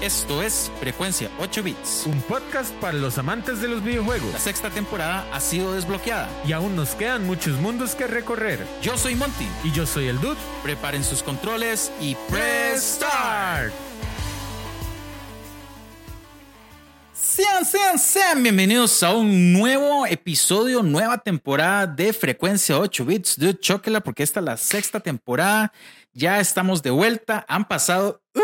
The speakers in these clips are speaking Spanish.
Esto es Frecuencia 8 Bits. Un podcast para los amantes de los videojuegos. La sexta temporada ha sido desbloqueada. Y aún nos quedan muchos mundos que recorrer. Yo soy Monty. Y yo soy el Dude. Preparen sus controles y press start. Sean, sean, sean bienvenidos a un nuevo episodio, nueva temporada de Frecuencia 8 Bits. Dude, chóquela porque esta es la sexta temporada. Ya estamos de vuelta. Han pasado uh,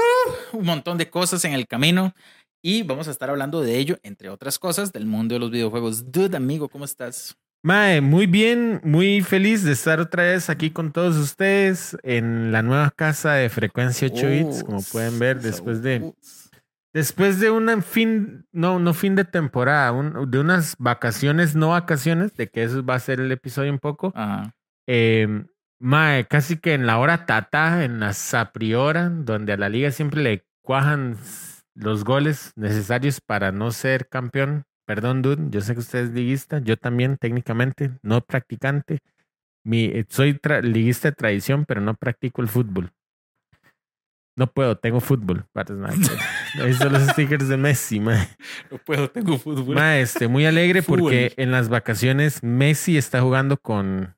un montón de cosas en el camino y vamos a estar hablando de ello, entre otras cosas, del mundo de los videojuegos. Dude, amigo, ¿cómo estás? Mae, muy bien, muy feliz de estar otra vez aquí con todos ustedes en la nueva casa de Frecuencia 8 Bits, como pueden ver, después de después de un fin, no, no fin de temporada, de unas vacaciones, no vacaciones, de que eso va a ser el episodio un poco. Ajá. Eh, Mae, casi que en la hora tata, en la sapriora, donde a la liga siempre le cuajan los goles necesarios para no ser campeón. Perdón, dude, yo sé que usted es liguista, yo también técnicamente, no practicante. Mi, eh, soy liguista de tradición, pero no practico el fútbol. No puedo, tengo fútbol. Ahí son los stickers de Messi, mae. No puedo, tengo fútbol. Mae, este, muy alegre porque en las vacaciones Messi está jugando con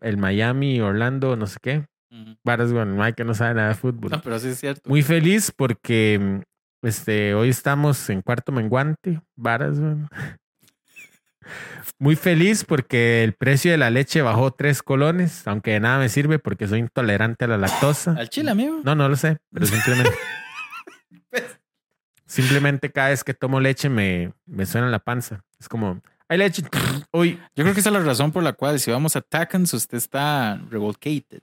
el Miami, Orlando, no sé qué. Varas, bueno, Mike no sabe nada de fútbol. No, pero sí es cierto. Muy feliz porque mm, este, hoy estamos en cuarto menguante. Varas, bueno. Muy feliz porque el precio de la leche bajó tres colones, aunque de nada me sirve porque soy intolerante a la lactosa. ¿Al chile, amigo? No, no lo sé, pero simplemente. Pues. simplemente cada vez que tomo leche me, me suena la panza. Es como, hay leche. Uy. Yo creo que esa es la razón por la cual si vamos a Tacons, usted está revolcated.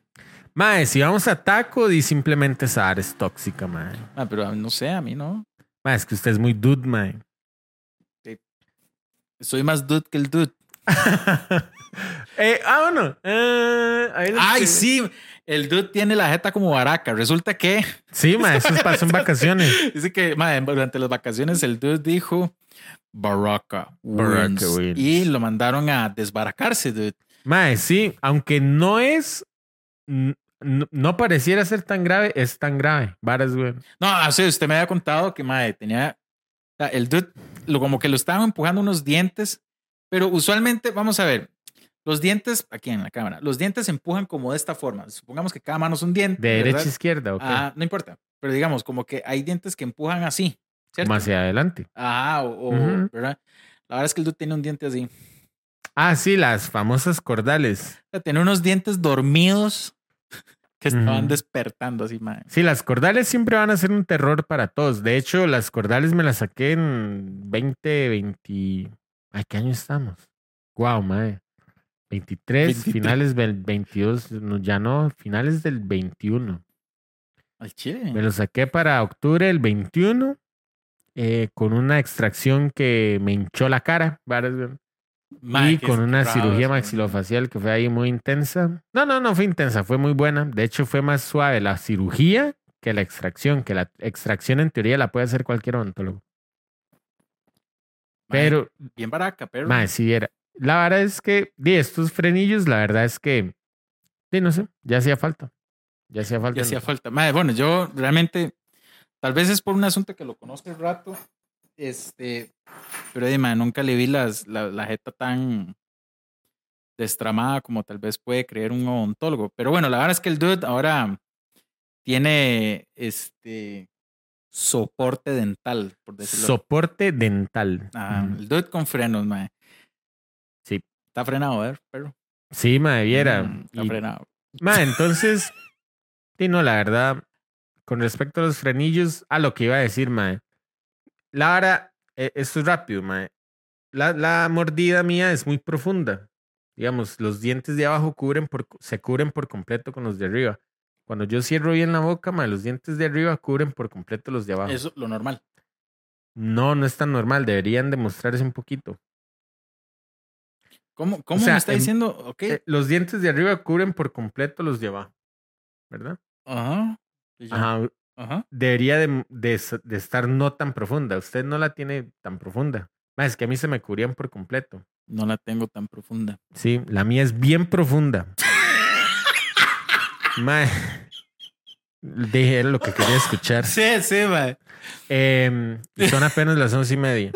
Mae, si vamos a Taco, y simplemente esa es tóxica, mae. Ah, pero no sé, a mí no. Mae, es que usted es muy dude, mae. Soy más dude que el dude. eh, ah, bueno. Eh, Ay, sí. El dude tiene la jeta como baraca. Resulta que. Sí, eso pasó en vacaciones. Dice que, mae, durante las vacaciones el dude dijo Baraka, Baraka Y lo mandaron a desbaracarse, dude. Mae, sí, aunque no es. No, pareciera ser tan grave, es tan grave. Varas, güey. No, así usted me había contado que, mae, tenía. El dude, lo, como que lo estaban empujando unos dientes, pero usualmente, vamos a ver, los dientes, aquí en la cámara, los dientes se empujan como de esta forma. Supongamos que cada mano es un diente. De derecha a izquierda, ok. Ah, no importa. Pero digamos, como que hay dientes que empujan así. Más hacia adelante. Ah, o, ¿verdad? La verdad es que el dude tiene un diente así. Ah, sí, las famosas cordales. Tiene unos dientes dormidos que estaban despertando así, madre. Sí, las cordales siempre van a ser un terror para todos. De hecho, las cordales me las saqué en 20, 20. ¿A qué año estamos? Wow, madre. 23, finales del 22, ya no, finales del 21. Al chile. Me lo saqué para octubre del 21 eh, con una extracción que me hinchó la cara y con una cirugía maxilofacial que fue ahí muy intensa. No, no, no fue intensa, fue muy buena. De hecho, fue más suave la cirugía que la extracción, que la extracción en teoría la puede hacer cualquier odontólogo. Pero. Bien baraca, pero. Más, sí era. La verdad es que, di, estos frenillos, la verdad es que. Sí, no sé, ya hacía falta. Ya hacía falta. Ya hacía falta. bueno, yo realmente Tal vez es por un asunto que lo conozco el rato. Este, pero dime, nunca le vi las, la, jeta tan destramada como tal vez puede creer un odontólogo. Pero bueno, la verdad es que el dude ahora tiene este soporte dental, por decirlo. Soporte dental. Ah, el dude con frenos, mae. Está frenado, ¿eh? Pero. Sí, mae, viera. Mm, está frenado. Mae, entonces. sí, no, la verdad. Con respecto a los frenillos, a lo que iba a decir, mae. La vara, e, esto es rápido, mae. La, la, mordida mía es muy profunda. Digamos, los dientes de abajo cubren por, se cubren por completo con los de arriba. Cuando yo cierro bien la boca, mae, los dientes de arriba cubren por completo los de abajo. Eso lo normal. No, no es tan normal. Deberían demostrarse un poquito. ¿Cómo, cómo me está diciendo? Okay. Eh, los dientes de arriba cubren por completo los de abajo. ¿Verdad? Ajá. Ajá. Debería de, de, estar no tan profunda. Usted no la tiene tan profunda. es que a mí se me cubrían por completo. No la tengo tan profunda. Sí, la mía es bien profunda. Dije era lo que quería escuchar. Sí, sí, mae. Em, son apenas las once y media.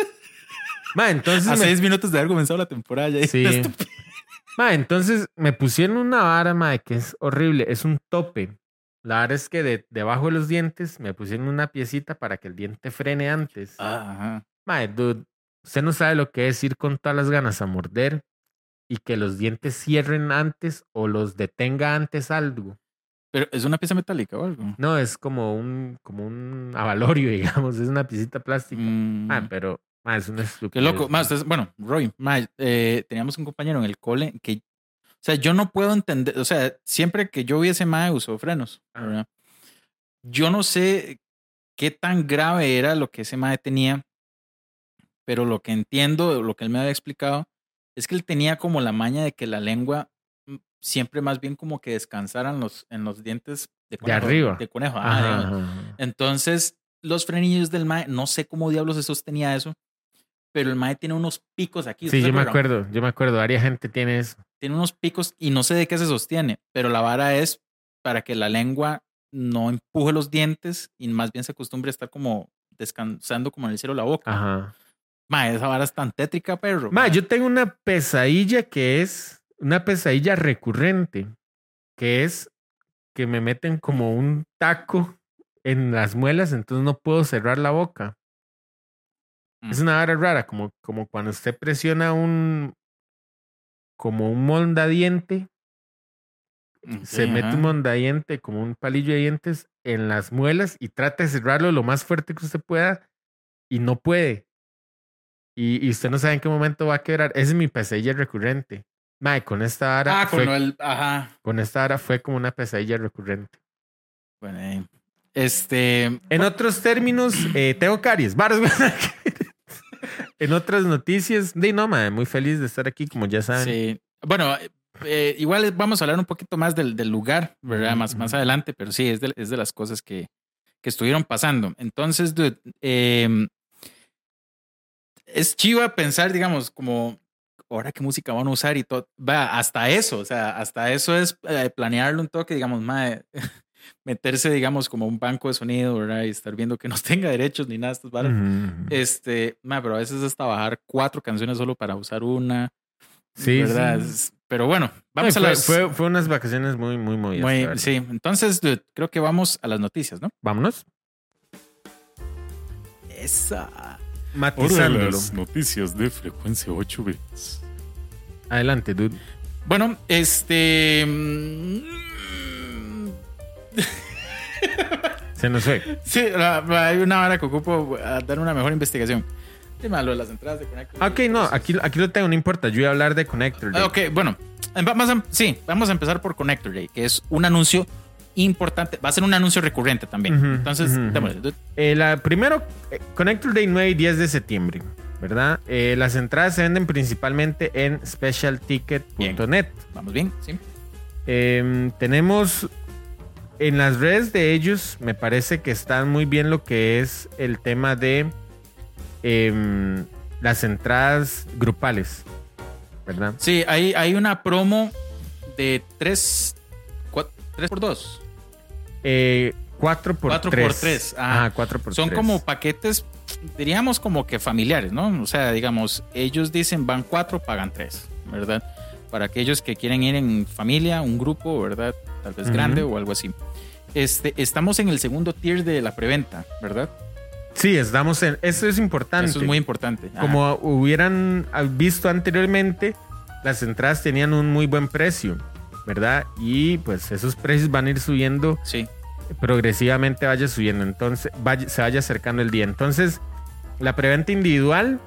Ma, entonces A me- seis minutos de haber comenzado la temporada ya. Sí. Ma, entonces me pusieron una vara, ma, que es horrible. Es un tope. La vara es que de, debajo de los dientes me pusieron una piecita para que el diente frene antes. Ah, Ajá. Ma, dude, usted no sabe lo que es ir con todas las ganas a morder y que los dientes cierren antes o los detenga antes algo. Pero es una pieza metálica o algo. No, es como un, como un avalorio, digamos. Es una piecita plástica. Mm, Ah, pero ma, es una Qué loco. Más, bueno, Roy, ma, eh, teníamos un compañero en el cole que, o sea, yo no puedo entender, o sea, siempre que yo vi ese mae usó frenos. ¿verdad? Yo no sé qué tan grave era lo que ese mae tenía, pero lo que entiendo, lo que él me había explicado, es que él tenía como la maña de que la lengua mm, siempre más bien como que descansaran los, en los dientes de conejo. arriba. De conejo, ajá, ajá. Entonces, los frenillos del Mae, no sé cómo diablos se sostenía eso, pero el Mae tiene unos picos aquí. Sí, ¿usted yo me acuerdo, yo me acuerdo. Varias gente tiene eso. Tiene unos picos y no sé de qué se sostiene, pero la vara es para que la lengua no empuje los dientes y más bien se acostumbre a estar como descansando como en el cielo la boca. Ajá. Mae, esa vara es tan tétrica, perro. Ma, yo tengo una pesadilla que es una pesadilla recurrente, que es que me meten como un taco en las muelas, entonces no puedo cerrar la boca. Es una vara rara, como, como cuando usted presiona un como un mondadiente, Ok, se mete ajá. un mondadiente como un palillo de dientes en las muelas y trata de cerrarlo lo más fuerte que usted pueda y no puede. Y, y usted no sabe en qué momento va a quebrar. Esa es mi pesadilla recurrente. Mae, con esta vara Ah, con fue, lo del- Ajá. con esta vara fue como una pesadilla recurrente. Bueno, eh, este. En otros términos, eh, tengo caries. varas, en otras noticias, de no, mae, muy feliz de estar aquí, como ya saben. Sí. Bueno, eh, igual vamos a hablar un poquito más del, del lugar, ¿verdad? Más, más adelante, pero sí, es de, es de las cosas que, que estuvieron pasando. Entonces, dude, em, es chiva pensar, digamos, como, ahora qué música van a usar y todo. Va, hasta eso, o sea, hasta eso es eh, planearlo un toque, digamos, mae, meterse, digamos, como un banco de sonido, ¿verdad? Y estar viendo que no tenga derechos ni nada de estas varas. Ujú. Este, mae, pero a veces hasta bajar cuatro canciones solo para usar una. Sí, ¿verdad? sí. Pero bueno, vamos Sí, a fue, las. fue, fue unas vacaciones muy, muy movidas. muy- verdad. sí, entonces dude, creo que vamos a las noticias, ¿no? Vámonos. Esa. Matizándolo. noticias de frecuencia 8 bits. Adelante, dude. Bueno, este. Se nos fue. Sí, la- la- hay una hora que ocupo a dar una mejor investigación. Dime lo de las entradas de Connect. Ah, Ok, no, aquí, aquí lo tengo, no importa. Yo voy a hablar de Connector. Day. Ok, bueno, vamos a, sí, vamos a empezar por Connector Day, que es un anuncio importante. Va a ser un anuncio recurrente también. Entonces. Eh, la, primero, eh, Connector Day 9 y 10 de septiembre, ¿verdad? Eh, las entradas se venden principalmente en specialticket.net. vamos bien, sí. Eh, tenemos en las redes de ellos, me parece que están muy bien lo que es el tema de em, las entradas grupales, ¿verdad? Sí, hay, hay una promo de 3 3 por 2. Eh, 4 por Cuatro 3. por tres, ah. Ajá, 4 por Son 3. como paquetes, diríamos como que familiares, ¿no? O sea, digamos, ellos dicen van 4, pagan 3, ¿verdad? Para aquellos que quieren ir en familia, un grupo, ¿verdad? Tal vez grande o algo así. Este, estamos en el segundo tier de la preventa, ¿verdad? Sí, estamos en. Eso es importante. Eso es muy importante. Ajá. Como hubieran visto anteriormente, las entradas tenían un muy buen precio, ¿verdad? Y pues esos precios van a ir subiendo Sí, progresivamente, vaya subiendo. Entonces, vaya- se vaya acercando el día. Entonces, la preventa individual,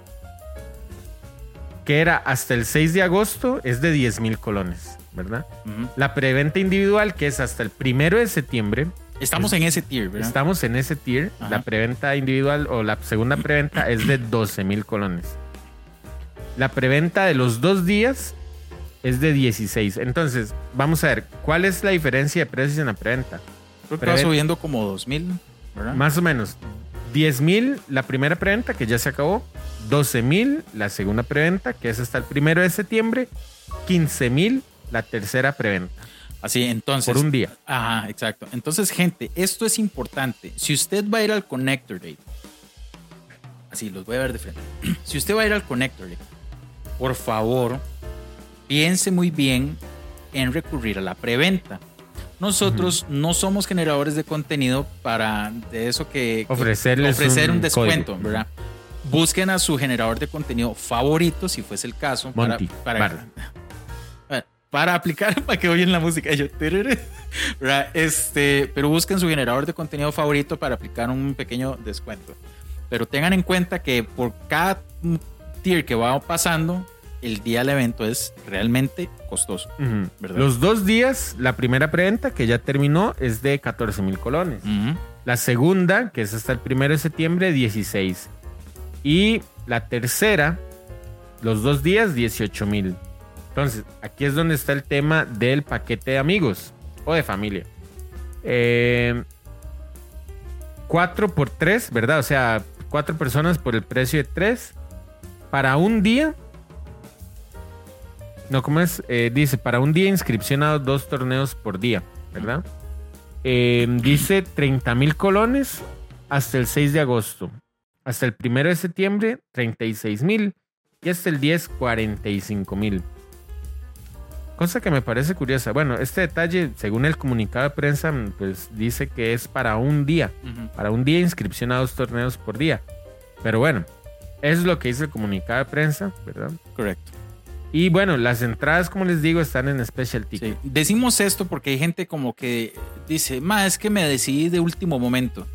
que era hasta el 6 de agosto, es de 10 mil colones, ¿verdad? ujú. La preventa individual, que es hasta el primero de septiembre, estamos en ese tier, ¿verdad? Estamos en ese tier. Ajá. La preventa individual o la segunda preventa es de 12 mil colones. La preventa de los dos días es de 16. Entonces, vamos a ver, ¿cuál es la diferencia de precios en la preventa? Creo que va subiendo como 2000, ¿verdad? Más o menos 10 mil la primera preventa, que ya se acabó. 12 mil la segunda preventa, que es hasta el primero de septiembre. 15 mil la tercera preventa. Así, entonces. Por un día. Ajá, exacto. Entonces, gente, esto es importante. Si usted va a ir al Connector Day, así los voy a ver de frente. Si usted va a ir al Connector Day, por favor, piense muy bien en recurrir a la preventa. Nosotros no somos generadores de contenido para de eso que, Ofrecerles ofrecer un, un descuento, código. ¿verdad? Busquen a su generador de contenido favorito, si fuese el caso, para, Monty, para, para- para aplicar, para que oyen la música. yo. Este, pero busquen su generador de contenido favorito para aplicar un pequeño descuento. Pero tengan en cuenta que por cada tier que va pasando, el día del evento es realmente costoso. Los dos días, la primera preventa que ya terminó es de 14 mil colones. La segunda, que es hasta el primero de septiembre, 16. Y la tercera, los dos días, 18 mil. Entonces, aquí es donde está el tema del paquete de amigos o de familia. Eh, cuatro por tres, ¿verdad? O sea, cuatro personas por el precio de tres. Para un día. No, ¿cómo es? Eh, dice, para un día inscripción a dos torneos por día, ¿verdad? Eh, dice 30 mil colones hasta el 6 de agosto. Hasta el 1 de septiembre, 36 mil. Y hasta el 10, 45 mil. Cosa que me parece curiosa. Bueno, este detalle, según el comunicado de prensa, pues dice que es para un día. Ujú. Para un día inscripción a dos torneos por día. Pero bueno, eso es lo que dice el comunicado de prensa, ¿verdad? Correcto. Y bueno, las entradas, como les digo, están en Special Ticket. Sí. Decimos esto porque hay gente como que dice, ma, es que me decidí de último momento,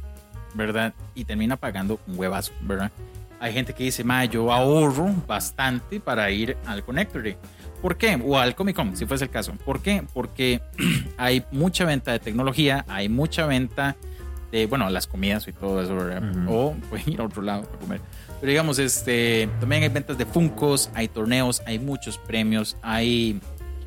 ¿verdad? Y termina pagando un huevazo, ¿verdad? Hay gente que dice, ma, yo ahorro bastante para ir al Connector Day. ¿Por qué? O al Comic Con, si fuese el caso. ¿Por qué? Porque hay mucha venta de tecnología, hay mucha venta de, bueno, las comidas y todo eso. O pueden ir a otro lado a comer. Pero digamos, este, también hay ventas de Funcos, hay torneos, hay muchos premios, hay,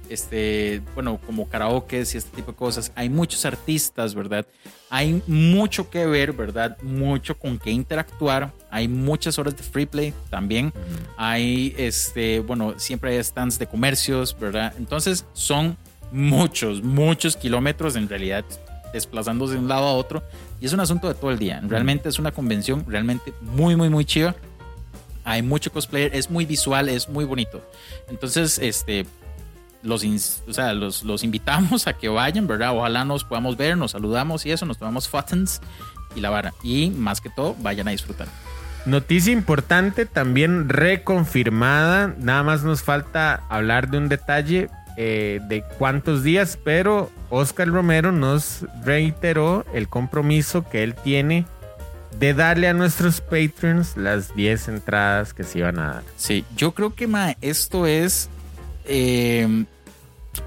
este, bueno, como karaoke y este tipo de cosas. Hay muchos artistas, ¿verdad? Hay mucho que ver, ¿verdad? Mucho con qué interactuar. Hay muchas horas de free play también. Hay, este, bueno, siempre hay stands de comercios, ¿verdad? Entonces son muchos, muchos kilómetros en realidad desplazándose de un lado a otro. Y es un asunto de todo el día. Realmente es una convención realmente muy, muy, muy chiva. Hay mucho cosplayer, es muy visual, es muy bonito. Entonces, este, los, o sea, los, los invitamos a que vayan, ¿verdad? Ojalá nos podamos ver, nos saludamos y eso, nos tomamos fotos y la vara. Y más que todo, vayan a disfrutar. Noticia importante, también reconfirmada. Nada más nos falta hablar de un detalle eh, de cuántos días, pero Oscar Romero nos reiteró el compromiso que él tiene de darle a nuestros patrons las 10 entradas que se iban a dar. Sí, yo creo que ma, esto es eh,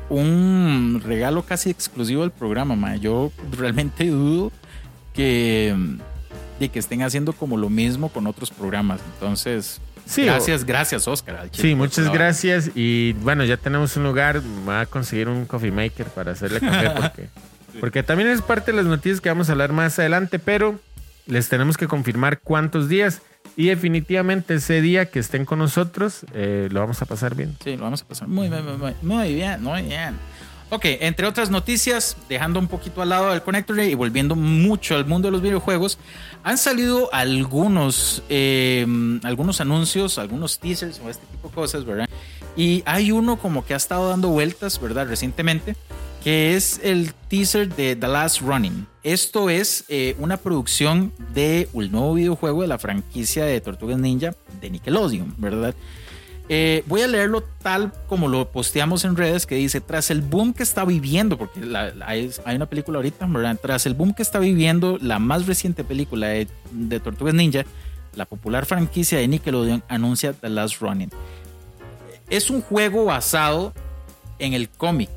un regalo casi exclusivo del programa. Ma. Yo realmente dudo que, de que estén haciendo como lo mismo con otros programas. Entonces, Sí, gracias, gracias, Oscar. Sí, muchas gracias. Y bueno, ya tenemos un lugar. Voy a conseguir un coffee maker para hacerle café porque, porque también es parte de las noticias que vamos a hablar más adelante, pero les tenemos que confirmar cuántos días. Y definitivamente ese día que estén con nosotros, eh, lo vamos a pasar bien. Sí, lo vamos a pasar muy, muy, muy, muy, bien, muy bien. Ok, entre otras noticias, dejando un poquito al lado del Connector y volviendo mucho al mundo de los videojuegos, han salido algunos, eh, algunos anuncios, algunos teasers o este tipo de cosas, ¿verdad? Y hay uno como que ha estado dando vueltas, ¿verdad? Recientemente, que es el teaser de The Last Running. Esto es eh, una producción de un nuevo videojuego de la franquicia de Tortugas Ninja de Nickelodeon, ¿verdad? Eh, voy a leerlo tal como lo posteamos en redes, que dice, tras el boom que está viviendo, porque hay una película ahorita, ¿verdad? Tras el boom que está viviendo la más reciente película de, de Tortugas Ninja, la popular franquicia de Nickelodeon anuncia The Last Running. Es un juego basado en el cómic.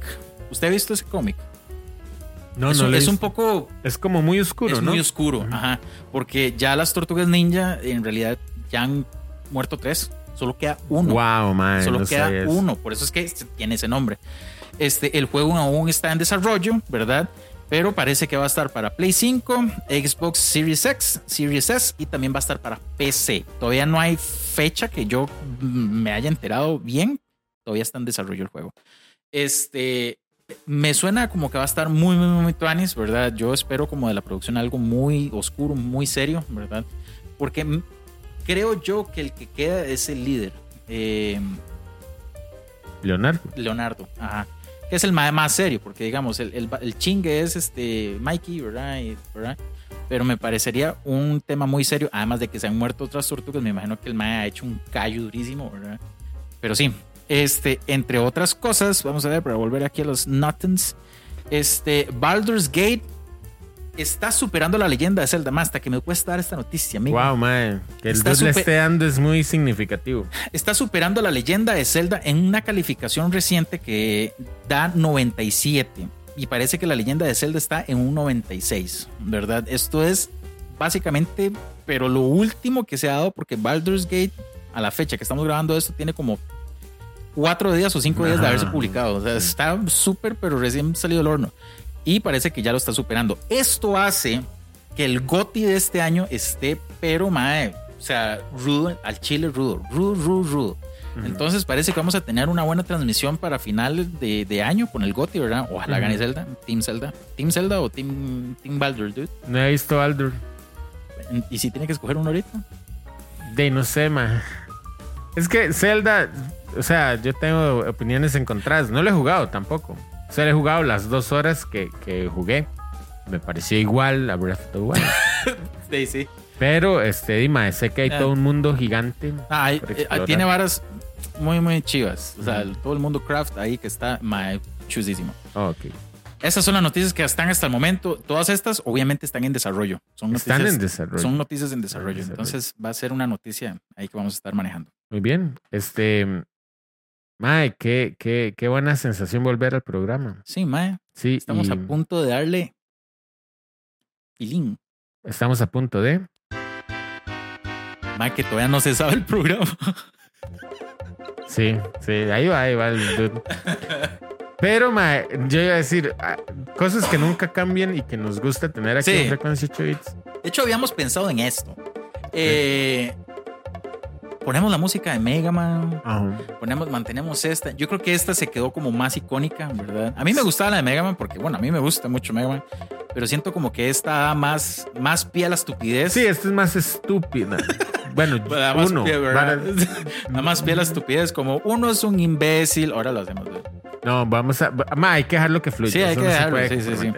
¿Usted ha visto ese cómic? No, es, no un- es un poco Es como muy oscuro, es ¿no? muy oscuro, ajá. Porque ya las tortugas ninja en realidad ya han muerto tres. Solo queda uno. Wow, man. Solo no queda uno. Por eso es que se- tiene ese nombre. Este, el juego aún está en desarrollo, ¿verdad? Pero parece que va a estar para Play 5, Xbox Series X, Series S y también va a estar para PC. Todavía no hay fecha que yo me haya enterado bien. Todavía está en desarrollo el juego. Este, me suena como que va a estar muy, muy, muy tuanis, ¿verdad? Yo espero como de la producción algo muy oscuro, muy serio, ¿verdad? Porque creo yo que el que queda es el líder, eh, Leonardo. Leonardo, ajá. Que es el mae más serio, porque digamos, el, el, el chingue es este Mikey, ¿verdad? Y- ¿verdad? Pero me parecería un tema muy serio, además de que se han muerto otras tortugas, me imagino que el mae ha hecho un callo durísimo, ¿verdad? Pero sí, este, entre otras cosas, vamos a ver, para volver aquí a los Nuttons, este, Baldur's Gate está superando la leyenda de Zelda, más hasta que me cuesta dar esta noticia, amigo. Wow, mae. Que el dude le esté dando es muy significativo. Está superando la leyenda de Zelda en una calificación reciente que da 97. Y parece que la leyenda de Zelda está en un 96, ¿verdad? Esto es básicamente, pero lo último que se ha dado, porque Baldur's Gate, a la fecha que estamos grabando esto, tiene como cuatro días o cinco días de haberse publicado. O sea, está súper, pero recién salido del horno. Y parece que ya lo está superando. Esto hace que el GOTI de este año esté, pero mae, o sea, rudo, al chile rudo, rudo, rudo, rudo. Entonces parece que vamos a tener una buena transmisión para finales de, de año con el GOTI, ¿verdad? Ojalá Ujú. gane Zelda, Team Zelda, Team Zelda o Team, Team Baldur, dude. No he visto Aldur. Y si tiene que escoger uno ahorita, De no sé, mae. Es que Zelda, o sea, yo tengo opiniones encontradas. No lo he jugado tampoco. O sea, he jugado las dos horas que, que jugué. Me pareció igual a Breath of the Wild. sí, sí. Pero, este, Dima, sé que hay Ah. todo un mundo gigante. Ah, hay- eh, explorar. tiene varas muy, muy chivas. O sea, todo el mundo craft ahí que está mae, chusísimo. Oh, ok. Esas son las noticias que están hasta el momento. Todas estas, obviamente, están en desarrollo. Son noticias, Están en desarrollo. Son noticias en desarrollo. desarrollo. Entonces, va a ser una noticia ahí que vamos a estar manejando. Muy bien. Este. Mae, qué, qué, qué buena sensación volver al programa. Sí, Mae. Sí, Estamos y a punto de darle filín. estamos a punto de. Mae, que todavía no se sabe el programa. Sí, sí, ahí va, ahí va el dude. Pero, mae, yo iba a decir ah, cosas que nunca cambian y que nos gusta tener aquí Sí. en Frecuencia 8 Bits. De hecho, habíamos pensado en esto. Eh, ponemos la música de Mega Man. Ajá. Ponemos, mantenemos esta. Yo creo que esta se quedó como más icónica, ¿verdad? A mí me gustaba la de Mega Man porque, bueno, a mí me gusta mucho Mega Man. Pero siento como que esta da más, más pie a la estupidez. Sí, esta es más estúpida. Bueno, Da más uno. pie. Da más pie a la estupidez. Como uno es un imbécil. Ahora lo hacemos. ¿verdad? No, vamos a. ma, hay que dejarlo que fluya. Sí, hay eso que no dejarlo, sí, sí, sí.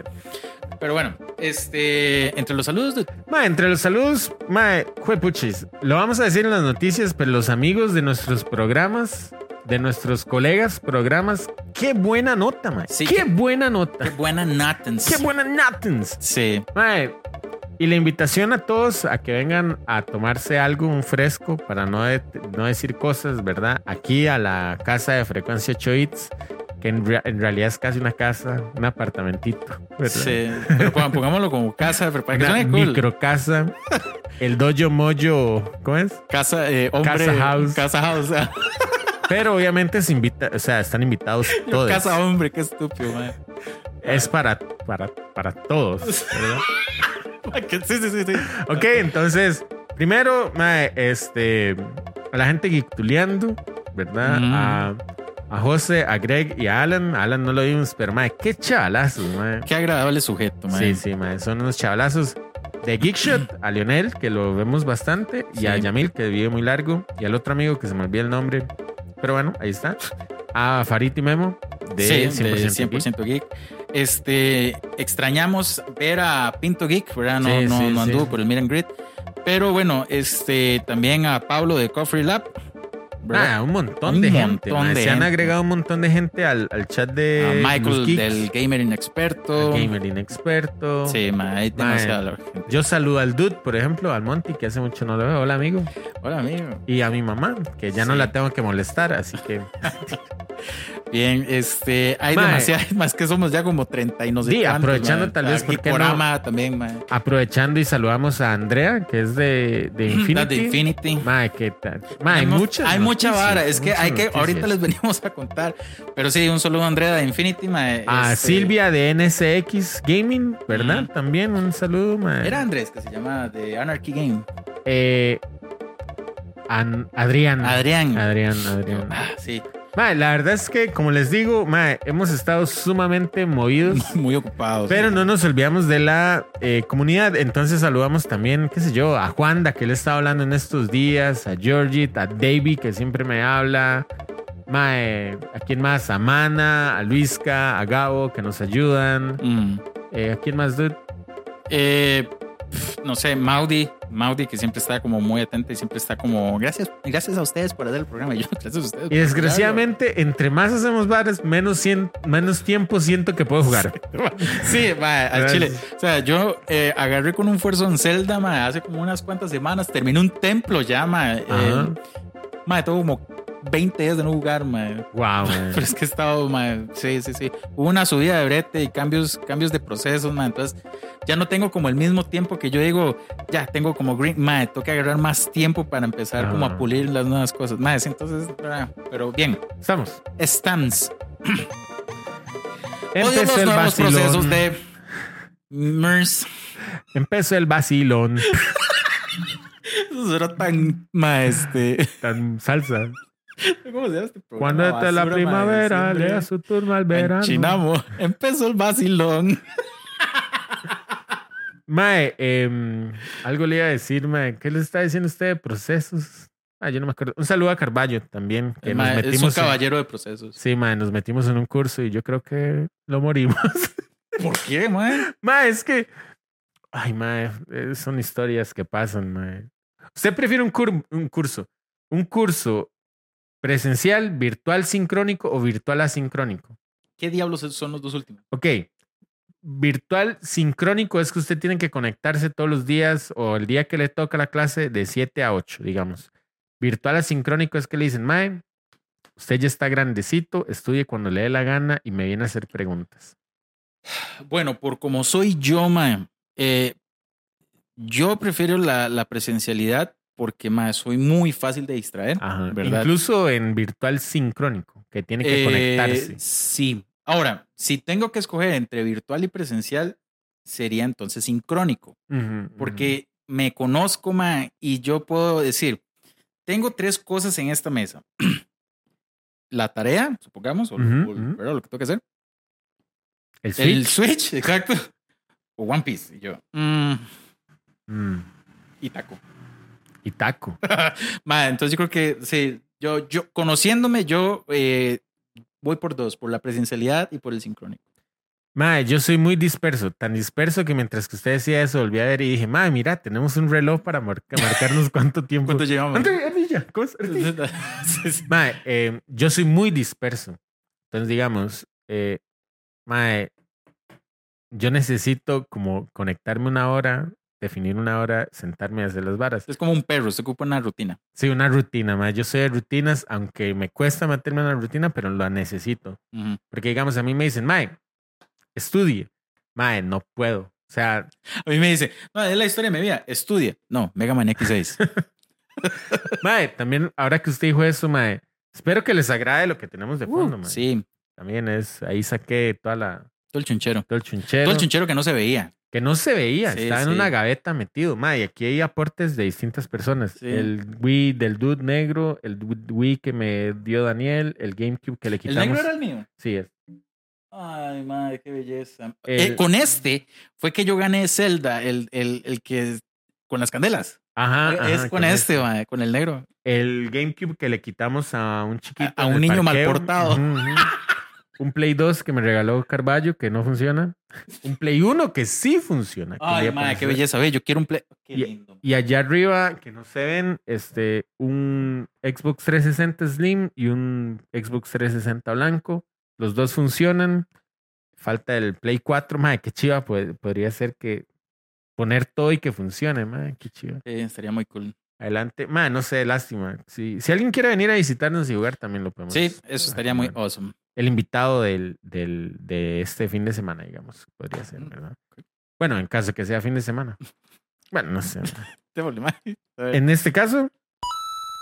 Pero bueno, este, entre los saludos de Ma, entre los saludos, ma, juepuchis, lo vamos a decir en las noticias, pero los amigos de nuestros programas, de nuestros colegas programas, qué buena nota, ma. Sí, qué qué- buena qué nota. buena Nathans. Qué buena notens. Sí, Mae, y la invitación a todos a que vengan a tomarse algo, un fresco, para no, de- no decir cosas, ¿verdad? Aquí a la casa de frecuencia 8 Hits, que en, rea- en realidad es casi una casa, un apartamentito, ¿verdad? sí. Pero pon- pongámoslo como casa, Una suene cool. microcasa, el dojo mojo, ¿cómo es? Casa, eh, hombre. Casa house. Casa house. Pero obviamente se invita, o sea, están invitados todos. Casa hombre, qué estúpido, man. Es para, para, para todos, ¿verdad? Sí, sí, sí, sí. Ok, entonces, primero, mae, este, a la gente geektuleando, ¿verdad? Mm. A, a José, a Greg y a Alan. A Alan no lo vimos, pero mae, qué chavalazos, mae. Qué agradable sujeto, man. Sí, sí, mae, son unos chavalazos. De Geekshot, a Lionel, que lo vemos bastante, y a Sí. Yamil, que vive muy largo, y al otro amigo que se me olvida el nombre. Pero bueno, ahí está. A Farid y Memo, de sí, 100%, de Geek. 100% geek. Este, extrañamos ver a Pinto Geek, ¿verdad? No, Sí, no, sí, no sí. anduvo por el and Greet. Pero bueno, este, también a Pablo de Coffee Lab. ¿verdad? Ah, un montón Un de gente. montón de Se han gente. agregado un montón de gente al, al chat de a Michael del Gamer Inexperto. al Gamer Inexperto. Sí, ma, hay demasiada gente. Yo saludo al Dude, por ejemplo, al Monty, que hace mucho no lo veo. Hola, amigo. Hola, amigo. Y a mi mamá, que ya no Sí. la tengo que molestar, así que. Bien, este, hay Mae. demasiadas, más que somos ya como 30 y no sé Sí, aprovechando tal vez, A ¿por qué no? También, ma. Aprovechando y saludamos a Andrea, que es de, de Infinity. De Infinity. Mae, ¿qué tal? Mae, hay muchas. hay mucha vara, es que hay que, noticias. ahorita les venimos a contar, pero sí, un saludo a Andrea de Infinity, ma. A este, Silvia de NSX Gaming, ¿verdad? También un saludo, mae. Era Andrés, que se llama de Anarchy Game. Eh, An- Adrián. Adrián. Adrián, Adrián. Ah, sí. Mae, la verdad es que, como les digo, mae, hemos estado sumamente movidos. Muy ocupado. Pero no nos olvidamos de la eh, comunidad. Entonces saludamos también, qué sé yo, a Juanda, que le estaba hablando en estos días, a Georgie, a Davey, que siempre me habla. Mae, ¿a quién más? A Mana, a Luisca, a Gabo, que nos ayudan. Mm. Eh, ¿A quién más, dude? Eh, pf, no sé, Maudi, Maudi que siempre está como muy atenta y siempre está como gracias, gracias a ustedes por hacer el programa. Y yo, gracias a ustedes. Y desgraciadamente, entre más hacemos bares, menos, cien- menos tiempo siento que puedo jugar. Sí, ma, al Gracias. chile. O sea, yo eh, agarré con un fuerzo en Zelda, ma, hace como unas cuantas semanas. Terminé un templo ya, ma. Eh, ma, tengo como 20 días de no jugar, ma. Wow, Pero es que he estado, ma, sí, sí, sí. Hubo una subida de brete y cambios, cambios de procesos, ma. Entonces, ya no tengo como el mismo tiempo que yo digo, ya tengo como green, ma, tengo que agarrar más tiempo para empezar como a Ah. pulir las nuevas cosas. Ma, sí, entonces, ah, pero bien. Estamos. Stams. Odio Empezó los el nuevos procesos vacilón. de MERS. Empezó el vacilón. Eso era tan, ma, este... Tan salsa. ¿Cómo se llama este programa? Cuando está la primavera, le da su turno al verano. Chinamo. Empezó el vacilón. Mae, em, algo le iba a decir, mae. ¿Qué le está diciendo usted de procesos? Ah, yo no me acuerdo. Un saludo a Carballo también. Que Ma, nos es un metimos en- caballero de procesos. Sí, mae, nos metimos en un curso y yo creo que lo morimos. ¿Por qué, man? mae, es que. Ay, mae, eh, son historias que pasan, mae. ¿Usted prefiere un, cur- un curso? ¿Un curso presencial, virtual sincrónico o virtual asincrónico? ¿Qué diablos son los dos últimos? Ok. Virtual sincrónico es que usted tiene que conectarse todos los días o el día que le toca la clase de 7 a 8, digamos. Virtual asincrónico es que le dicen, Mae, usted ya está grandecito, estudie cuando le dé la gana y me viene a hacer preguntas. Bueno, por como soy yo, man, eh, yo prefiero la, la presencialidad porque, man, soy muy fácil de distraer. Ajá. ¿Verdad? Incluso en virtual sincrónico, que tiene que Eh, conectarse. Sí. Ahora, si tengo que escoger entre virtual y presencial, sería entonces sincrónico. Porque me conozco, man, y yo puedo decir, tengo tres cosas en esta mesa. la tarea, supongamos, o, lo que tengo que hacer. el El Switch. Switch, exacto. O One Piece. Y yo, mm, Mm, y taco. Y taco. Ma, entonces yo creo que sí, yo, yo conociéndome, yo eh, voy por dos, por la presencialidad y por el sincrónico. Mae, yo soy muy disperso, tan disperso que mientras que usted decía eso, volví a ver y dije, Mae, mira, tenemos un reloj para marca- marcarnos cuánto tiempo. ¿Cuánto llevamos? ¿cómo es? Mae, eh, yo soy muy disperso. Entonces, digamos, eh, Mae, yo necesito como conectarme una hora, definir una hora, sentarme a hacer las varas. Es como un perro, se ocupa una rutina. Sí, una rutina, Mae. Yo soy de rutinas, aunque me cuesta meterme en la rutina, pero la necesito. Porque, digamos, a mí me dicen, Mae, estudie. Mae, no puedo. O sea, A mí me dice, no, es la historia de mi vida, estudia. No, Mega Man X6. Mae, también, ahora que usted dijo eso, Mae, espero que les agrade lo que tenemos de fondo, Mae. Uh, sí, También es, ahí saqué toda la, todo el chunchero. todo el chunchero. Todo el chunchero que no se veía. Que no se veía, Sí, estaba en una gaveta metido, y aquí hay aportes de distintas personas. Sí. El Wii del Dude negro, el Wii que me dio Daniel, el GameCube que le ¿El quitamos. negro era el mío? Sí, es. Ay, madre, qué belleza. El- Eh, con este fue que yo gané Zelda, el, el, el que con las candelas. Ajá, es ajá, con este, madre, con el negro. El GameCube que le quitamos a un chiquito. A- un el niño mal parqueo. portado. Ujú, ujú. Un Play 2 que me regaló Carballo que no funciona. Un Play 1 que sí funciona. que Ay, madre, qué belleza. Ve, yo quiero un play. Qué lindo. Y allá arriba, que no se ven, este, un Xbox 360 Slim y un Xbox 360 blanco. Los dos funcionan. Falta el Play 4, madre, qué chiva. pod- podría ser que poner todo y que funcione, madre, qué chiva. Sí, estaría muy cool. Adelante. Madre, no sé, lástima. Si, si alguien quiere venir a visitarnos y jugar, también lo podemos. Sí, eso estaría muy awesome. El invitado del, del, de este fin de semana, digamos, podría ser, Mm, ¿verdad? Bueno, en caso que sea fin de semana. Bueno, no sé. En este caso,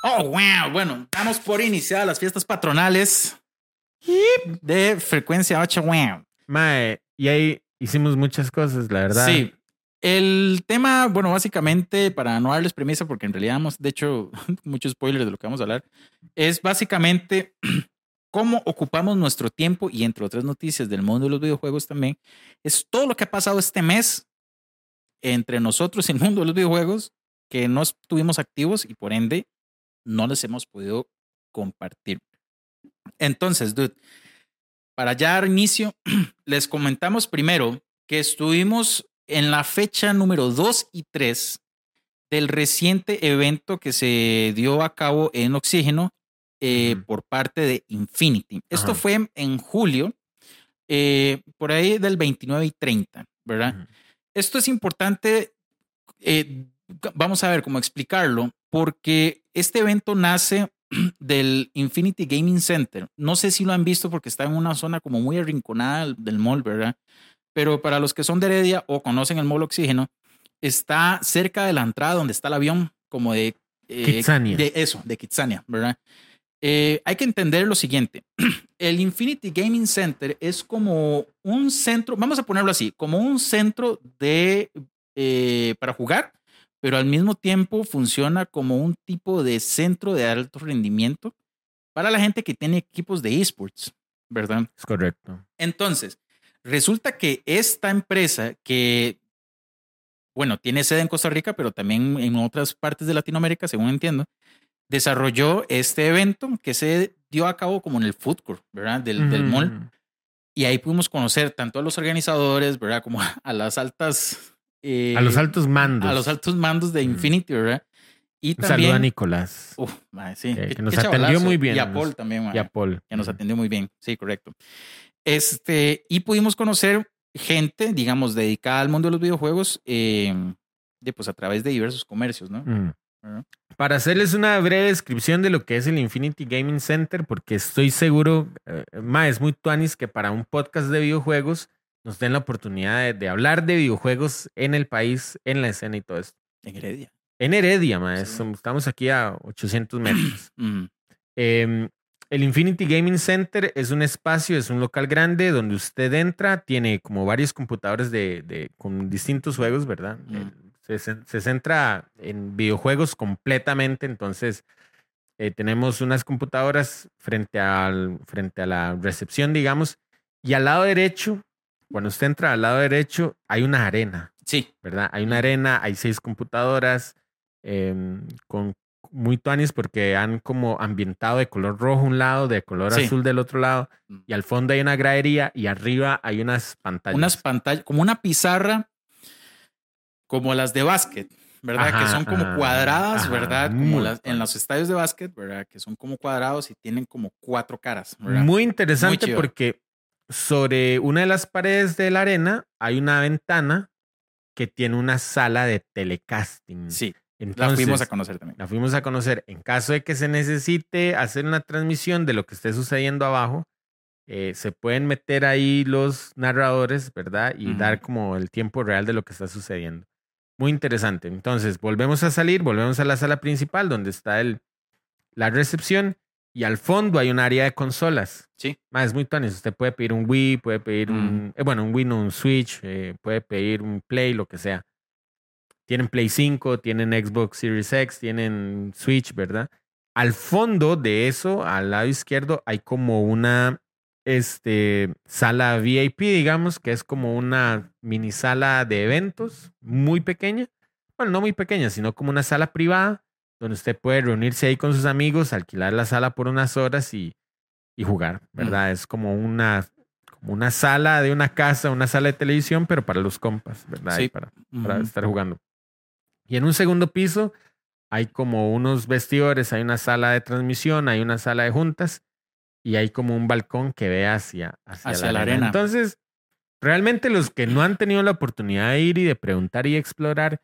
Oh, wow. Bueno, damos por iniciadas las fiestas patronales de frecuencia 8. Wow. Mae, y ahí hicimos muchas cosas, la verdad. Sí. El tema, bueno, básicamente, para no darles premisa, porque en realidad hemos, de hecho, muchos spoilers de lo que vamos a hablar, es básicamente cómo ocupamos nuestro tiempo y entre otras noticias del mundo de los videojuegos también, es todo lo que ha pasado este mes entre nosotros y el mundo de los videojuegos que no estuvimos activos y por ende no les hemos podido compartir. Entonces, dude, para ya dar inicio, les comentamos primero que estuvimos en la fecha número 2 y 3 del reciente evento que se dio a cabo en Oxígeno eh, por parte de Infinity. Esto fue en julio, eh, por ahí del 29 y 30, ¿verdad? Esto es importante, eh, vamos a ver cómo explicarlo, porque este evento nace del Infinity Gaming Center. No sé si lo han visto porque está en una zona como muy arrinconada del mall, ¿verdad? Pero para los que son de Heredia o conocen el mall Oxígeno, está cerca de la entrada donde está el avión, como de... Eh, Kitsania. De eso, de Kitsania, ¿verdad? Eh, hay que entender lo siguiente. El Infinity Gaming Center es como un centro, vamos a ponerlo así, como un centro de eh, para jugar, pero al mismo tiempo funciona como un tipo de centro de alto rendimiento para la gente que tiene equipos de esports, ¿verdad? Es correcto. Entonces, resulta que esta empresa que, bueno, tiene sede en Costa Rica, pero también en otras partes de Latinoamérica, según entiendo, desarrolló este evento que se dio a cabo como en el food court, ¿verdad? Del, del mall. Y ahí pudimos conocer tanto a los organizadores, ¿verdad? Como a las altas eh, a los altos mandos. A los altos mandos de Infinity, ¿verdad? Y también. Saludo a Nicolás. Uf, sí. Que, nos atendió muy bien. Y a Paul también, Y a Paul. Que nos atendió muy bien. Sí, correcto. Este, y pudimos conocer gente, digamos, dedicada al mundo de los videojuegos, eh, de, pues a través de diversos comercios, ¿no? Mm. Para hacerles una breve descripción de lo que es el Infinity Gaming Center, porque estoy seguro, eh, más es muy tuanis que para un podcast de videojuegos nos den la oportunidad de, hablar de videojuegos en el país, en la escena y todo esto. En Heredia. En Heredia, maestro. Estamos aquí a 800 metros. Em, el Infinity Gaming Center es un espacio, es un local grande donde usted entra, tiene como varios computadores de, con distintos juegos, ¿verdad? Se, se, centra en videojuegos completamente, entonces eh, tenemos unas computadoras frente, al, frente a la recepción, digamos, y al lado derecho cuando usted entra al lado derecho, hay una arena. Sí. ¿Verdad? Hay una arena, hay seis computadoras em, con muy tuanis porque han como ambientado de color rojo un lado, de color azul del otro lado, mm. y al fondo hay una gradería y arriba hay unas pantallas. Unas pantallas, como una pizarra, como las de básquet, ¿verdad? que son como cuadradas, ¿verdad? Como las, en los estadios de básquet, ¿verdad? Que son como cuadrados y tienen como cuatro caras, ¿verdad? Muy interesante porque sobre una de las paredes de la arena hay una ventana que tiene una sala de telecasting. Sí. la fuimos a conocer también. La fuimos a conocer. En caso de que se necesite hacer una transmisión de lo que esté sucediendo abajo, eh, se pueden meter ahí los narradores, ¿verdad? Y dar como el tiempo real de lo que está sucediendo. Muy interesante. Entonces, volvemos a salir, volvemos a la sala principal donde está el, la recepción y al fondo hay un área de consolas. Sí. Más es muy tuanis. Usted puede pedir un Wii, puede pedir un. Mm. Eh, bueno, un Wii, no un Switch, eh, puede pedir un Play, lo que sea. Tienen Play 5, tienen Xbox Series X, tienen Switch, ¿verdad? Al fondo de eso, al lado izquierdo, hay como una este, sala VIP, digamos, que es como una mini sala de eventos muy pequeña. Bueno, no muy pequeña, sino como una sala privada donde usted puede reunirse ahí con sus amigos, alquilar la sala por unas horas y, y jugar, ¿verdad? Es como una, como una sala de una casa, una sala de televisión, pero para los compas, ¿verdad? Sí. para, para estar jugando. Y en un segundo piso hay como unos vestidores, hay una sala de transmisión, hay una sala de juntas y hay como un balcón que ve hacia, hacia, la, arena. Entonces, realmente los que no han tenido la oportunidad de ir y de preguntar y explorar,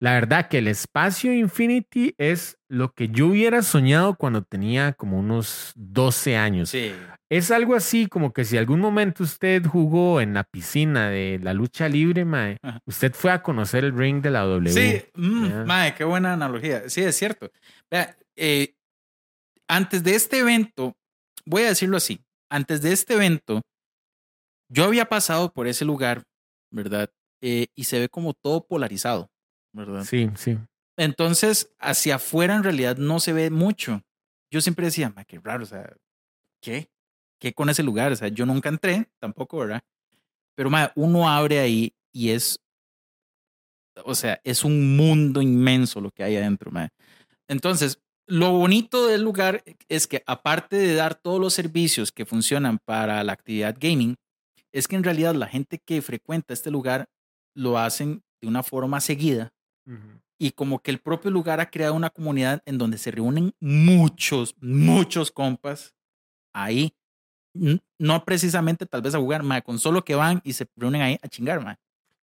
la verdad que el espacio Infinity es lo que yo hubiera soñado cuando tenía como unos 12 años. Sí. Es algo así como que si algún momento usted jugó en la piscina de la lucha libre, mae, usted fue a conocer el ring de la W. Sí, mm, mae, qué buena analogía. Sí, es cierto. Vea, eh, antes de este evento, voy a decirlo así, antes de este evento, yo había pasado por ese lugar, ¿verdad? Eh, y se ve como todo polarizado. ¿verdad? Sí, sí. Entonces, hacia afuera en realidad no se ve mucho. Yo siempre decía, qué raro, o sea, ¿qué? qué con ese lugar. O sea, yo nunca entré, tampoco, ¿verdad? Pero mae, uno abre ahí y es, o sea, es un mundo inmenso lo que hay adentro, mae. Entonces, lo bonito del lugar es que aparte de dar todos los servicios que funcionan para la actividad gaming, es que en realidad la gente que frecuenta este lugar lo hacen de una forma seguida y como que el propio lugar ha creado una comunidad en donde se reúnen muchos, muchos compas ahí. No precisamente tal vez a jugar, ma, con solo que van y se reúnen ahí a chingar, ma.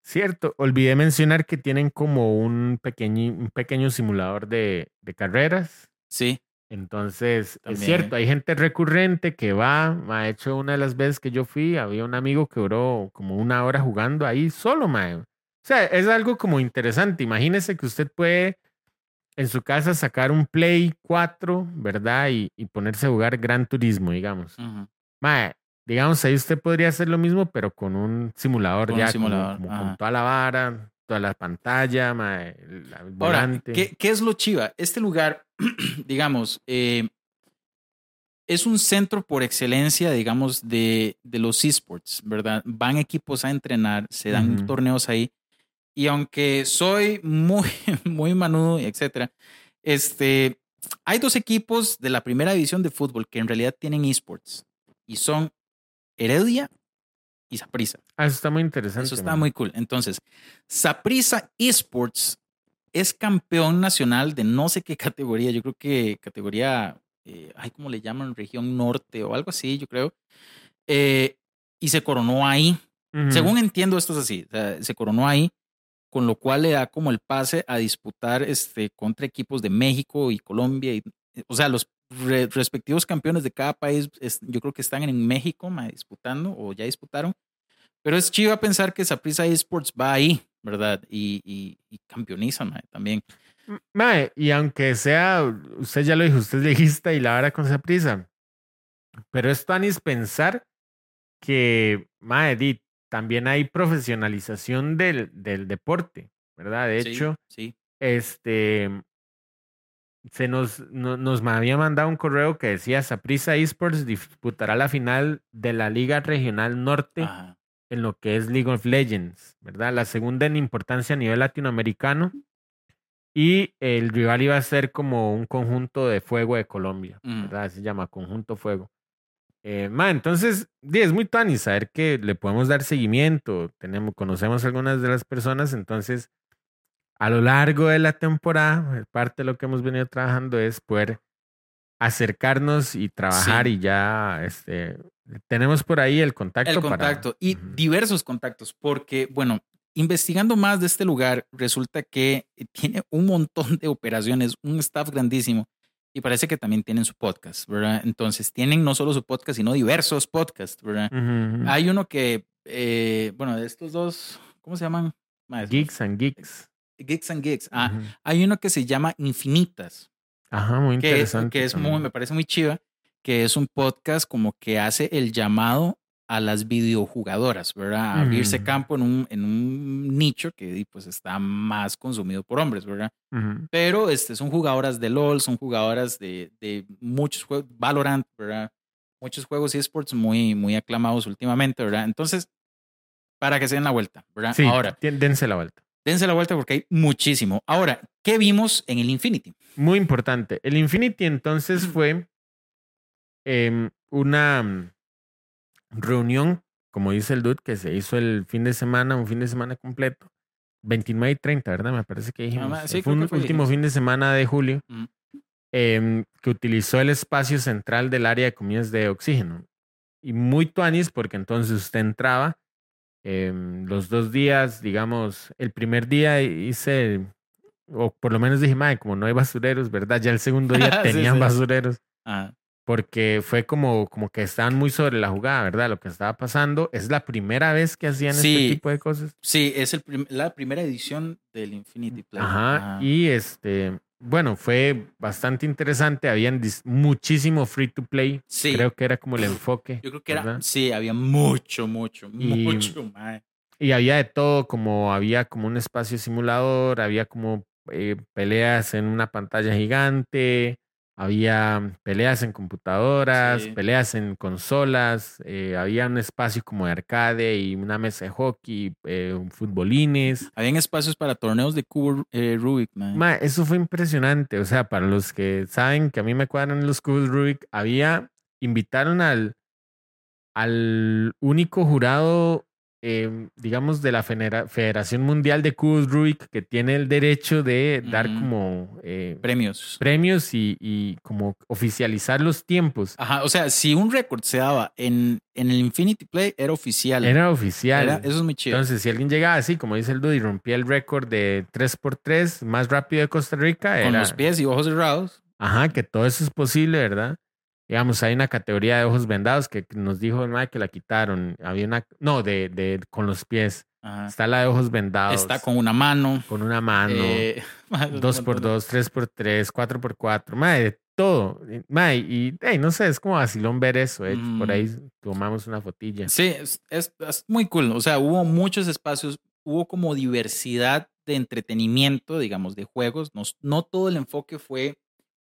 Cierto, olvidé mencionar que tienen como un pequeño, un pequeño simulador de, de carreras. Sí. Entonces, es cierto, hay gente recurrente que va, ha hecho una de las veces que yo fui, había un amigo que duró como una hora jugando ahí solo, ma. O sea, es algo como interesante. Imagínese que usted puede en su casa sacar un Play 4, ¿verdad? Y, y ponerse a jugar Gran Turismo, digamos. ma, digamos, ahí usted podría hacer lo mismo, pero con un simulador ya, como, con toda la vara, toda la pantalla, el, volante. ¿qué, ¿qué, es lo chiva? Este lugar, digamos, eh, es un centro por excelencia, digamos, de, de los esports, ¿verdad? Van equipos a entrenar, se dan torneos ahí. Y aunque soy muy, muy manudo, etcétera, este, hay dos equipos de la primera división de fútbol que en realidad tienen esports y son Heredia y Saprisa. Ah, eso está muy interesante. Eso está muy cool. Entonces, Saprisa Esports es campeón nacional de no sé qué categoría. Yo creo que categoría, eh, ay, ¿cómo le llaman? Región norte o algo así, yo creo. Eh, y se coronó ahí. Según entiendo, esto es así. se coronó ahí, con lo cual le da como el pase a disputar este, contra equipos de México y Colombia. Y, o sea, los respectivos campeones de cada país, yo creo que están en México disputando o ya disputaron. Pero es chido pensar que Saprissa Esports va ahí, ¿verdad? Y, y, y campeoniza también. Mae, y aunque sea, usted ya lo dijo, usted es legista y la vara con Saprissa. Pero es tan pensar que, mae, también hay profesionalización del, del deporte, ¿verdad? De hecho, sí. este, se nos, nos había mandado un correo que decía Saprissa Esports disputará la final de la Liga Regional Norte en lo que es League of Legends, ¿verdad? La segunda en importancia a nivel latinoamericano. Y el rival iba a ser como un conjunto de fuego de Colombia, mm. ¿verdad? Se llama Conjunto Fuego. Eh, entonces, es muy y saber que le podemos dar seguimiento. Tenemos, conocemos algunas de las personas, entonces a lo largo de la temporada, eh, parte de lo que hemos venido trabajando es poder acercarnos y trabajar y ya este, tenemos por ahí el contacto. El contacto y diversos contactos, porque bueno, investigando más de este lugar, resulta que tiene un montón de operaciones, un staff grandísimo y parece que también tienen su podcast, ¿verdad? Entonces tienen no solo su podcast, sino diversos podcasts, ¿verdad? Hay uno que, eh, bueno, de estos dos, ¿cómo se llaman? Geeks and Geeks. Geeks and Geeks. Ah, hay uno que se llama Infinitas. Ajá, muy interesante. Que es, muy, me parece muy chiva, que es un podcast como que hace el llamado a las videojugadoras, ¿verdad? A abrirse campo en un, en un nicho que pues está más consumido por hombres, ¿verdad? Pero este, son jugadoras de LOL, son jugadoras de, de muchos juegos, Valorant, ¿verdad? Muchos juegos esports muy, muy aclamados últimamente, ¿verdad? Entonces, para que se den la vuelta, ¿verdad? Sí, Ahora, dense la vuelta. Dense la vuelta porque hay muchísimo. Ahora, ¿qué vimos en el Infinity? Muy importante. El Infinity entonces fue em, una mm, reunión, como dice el dude, que se hizo el fin de semana, un fin de semana completo. 29 y 30, ¿verdad? Me parece que dijimos. fue un último fin de semana de julio em, que utilizó el espacio central del área de comidas de oxígeno. Y muy tuanis porque entonces usted entraba Em, los dos días, digamos, el primer día hice, o por lo menos dije, madre, como no hay basureros, ¿verdad? Ya el segundo día tenían basureros. Porque fue como, como que estaban muy sobre la jugada, ¿verdad? Lo que estaba pasando. Es la primera vez que hacían este tipo de cosas. Sí, es el la primera edición del Infinity Play. Ajá. Y este, bueno, fue bastante interesante. Habían muchísimo free to play. Sí. Creo que era como el enfoque. Yo creo que era, sí, había mucho, mucho, mucho más. Y había de todo, como había como un espacio simulador, había como eh, peleas en una pantalla gigante, había peleas en computadoras, Sí. peleas en consolas, eh, había un espacio como de arcade y una mesa de hockey, eh, futbolines. Habían espacios para torneos de cubo eh, Rubik, man. Ma, eso fue impresionante. O sea, para los que saben que a mí me cuadran los cubos Rubik, había, invitaron al, al único jurado, eh, digamos, de la Federa- Federación Mundial de Cubos Rubik que tiene el derecho de dar como eh, Premios. premios y, y como oficializar los tiempos. Ajá, o sea, si un récord se daba en, en el Infinity Play, era oficial. Era oficial. Era- eso es muy chido. Entonces, si alguien llegaba así, como dice el Dude, y rompía el récord de 3x3 más rápido de Costa Rica, con era, los pies y ojos cerrados. Ajá, que todo eso es posible, ¿verdad? Digamos, hay una categoría de ojos vendados que nos dijo el que la quitaron. Había una, no, de, de con los pies. Ajá. Está la de ojos vendados. Está con una mano. con una mano. eh, dos por dos, tres por tres, cuatro por cuatro. Mae, de todo. Mae, y hey, no sé, es como vacilón ver eso. eh, Por Mm. ahí tomamos una fotilla. Sí, es, es- es muy cool. O sea, hubo muchos espacios, hubo como diversidad de entretenimiento, digamos, de juegos. No, no todo el enfoque fue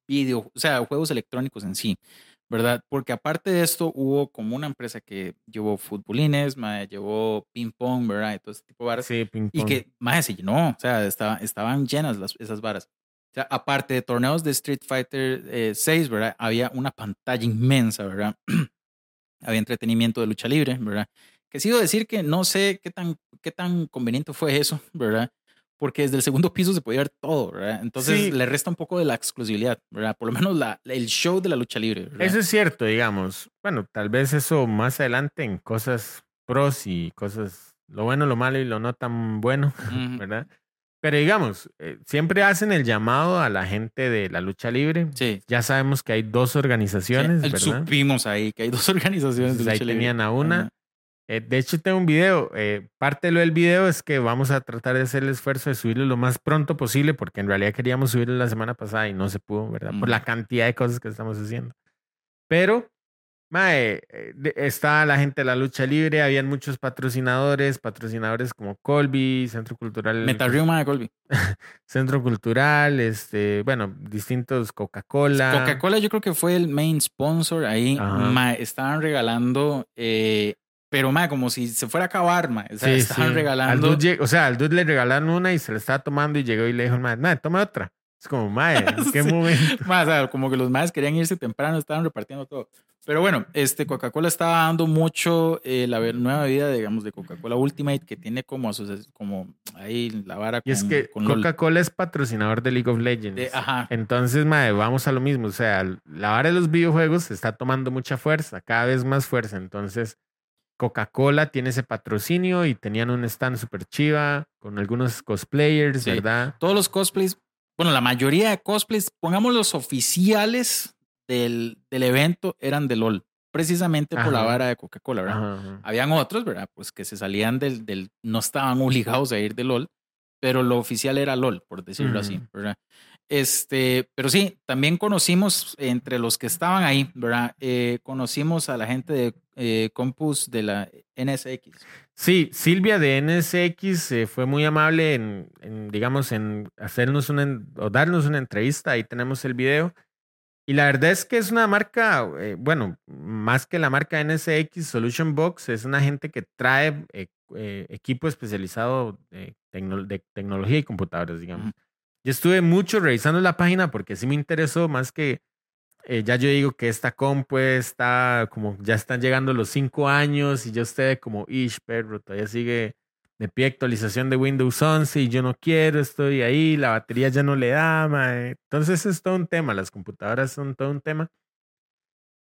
video, o sea, juegos electrónicos en sí, ¿verdad? Porque aparte de esto, hubo como una empresa que llevó futbolines, mae, llevó ping pong, ¿verdad? Y todo ese tipo de varas. Sí, ping Y que, más se llenó, o sea, estaba, estaban llenas las, esas varas. O sea, aparte de torneos de Street Fighter eh, 6, ¿verdad? Había una pantalla inmensa, ¿verdad? Había entretenimiento de lucha libre, ¿verdad? Que debo decir que no sé qué tan, qué tan conveniente fue eso, ¿verdad? Porque desde el segundo piso se podía ver todo, ¿verdad? Entonces Sí. le resta un poco de la exclusividad, ¿verdad? Por lo menos la, el show de la lucha libre, ¿verdad? Eso es cierto, digamos. Bueno, tal vez eso más adelante en cosas pros y cosas, lo bueno, lo malo y lo no tan bueno, Ujú. ¿verdad? Pero digamos, eh, siempre hacen el llamado a la gente de la lucha libre. Sí. Ya sabemos que hay dos organizaciones, Sí, el- ¿verdad? supimos ahí que hay dos organizaciones de Entonces, ahí lucha libre. tenían a una. Ajá. Eh, de hecho, tengo un video. eh, parte del video es que vamos a tratar de hacer el esfuerzo de subirlo lo más pronto posible, porque en realidad queríamos subirlo la semana pasada y no se pudo, ¿verdad? Por Ujú. la cantidad de cosas que estamos haciendo. Pero, mae, eh, está la gente de la lucha libre, habían muchos patrocinadores, patrocinadores como Colby, Centro Cultural. Metal Rio Mae Colby. Centro Cultural, este, bueno, distintos Coca-Cola. Coca-Cola yo creo que fue el main sponsor ahí. Ajá. Ma, estaban regalando, eh, pero ma, como si se fuera a acabar, ma. O sea, Sí, estaban sí. Al regalando. dude lleg- o sea, al dude le regalaron una y se la estaba tomando y llegó y le dijo, mae, mae, toma otra. Es como, ¿en qué Sí. momento? Ma, o sea, como que los más querían irse temprano, estaban repartiendo todo. Pero bueno, este Coca-Cola estaba dando mucho eh, la nueva vida, digamos, de Coca-Cola Ultimate, que tiene como, como ahí la vara Y es con- que con. Coca-Cola es patrocinador de League of Legends. De- ajá. Entonces, mae, vamos a lo mismo. O sea, la vara de los videojuegos está tomando mucha fuerza, cada vez más fuerza. Entonces, Coca-Cola tiene ese patrocinio y tenían un stand super chiva con algunos cosplayers, Sí. ¿verdad? todos los cosplays, bueno, la mayoría de cosplays, pongamos los oficiales del, del evento, eran de LOL, precisamente por la Ajá. vara de Coca-Cola, ¿verdad? Ajá, ajá. Habían otros, ¿verdad? Pues que se salían del, del, no estaban obligados a ir de LOL, pero lo oficial era LOL, por decirlo así. ¿verdad? Este, pero sí, también conocimos entre los que estaban ahí, ¿verdad? Eh, conocimos a la gente de eh, Compus de la NSX. Sí, Silvia de NSX eh, fue muy amable en, en, digamos, en hacernos una, o darnos una entrevista. Ahí tenemos el video. Y la verdad es que es una marca, eh, bueno, más que la marca NSX, Solution Box, es una gente que trae eh, eh, equipo especializado de, tecno- de tecnología y computadores, digamos. Ujú. Yo estuve mucho revisando la página porque sí me interesó, más que eh, ya yo digo que esta compu está como, ya están llegando los cinco años y yo estoy como, ish, perro, todavía sigue de pie actualización de Windows 11 y yo no quiero, estoy ahí, la batería ya no le da, mae. Entonces es todo un tema, las computadoras son todo un tema.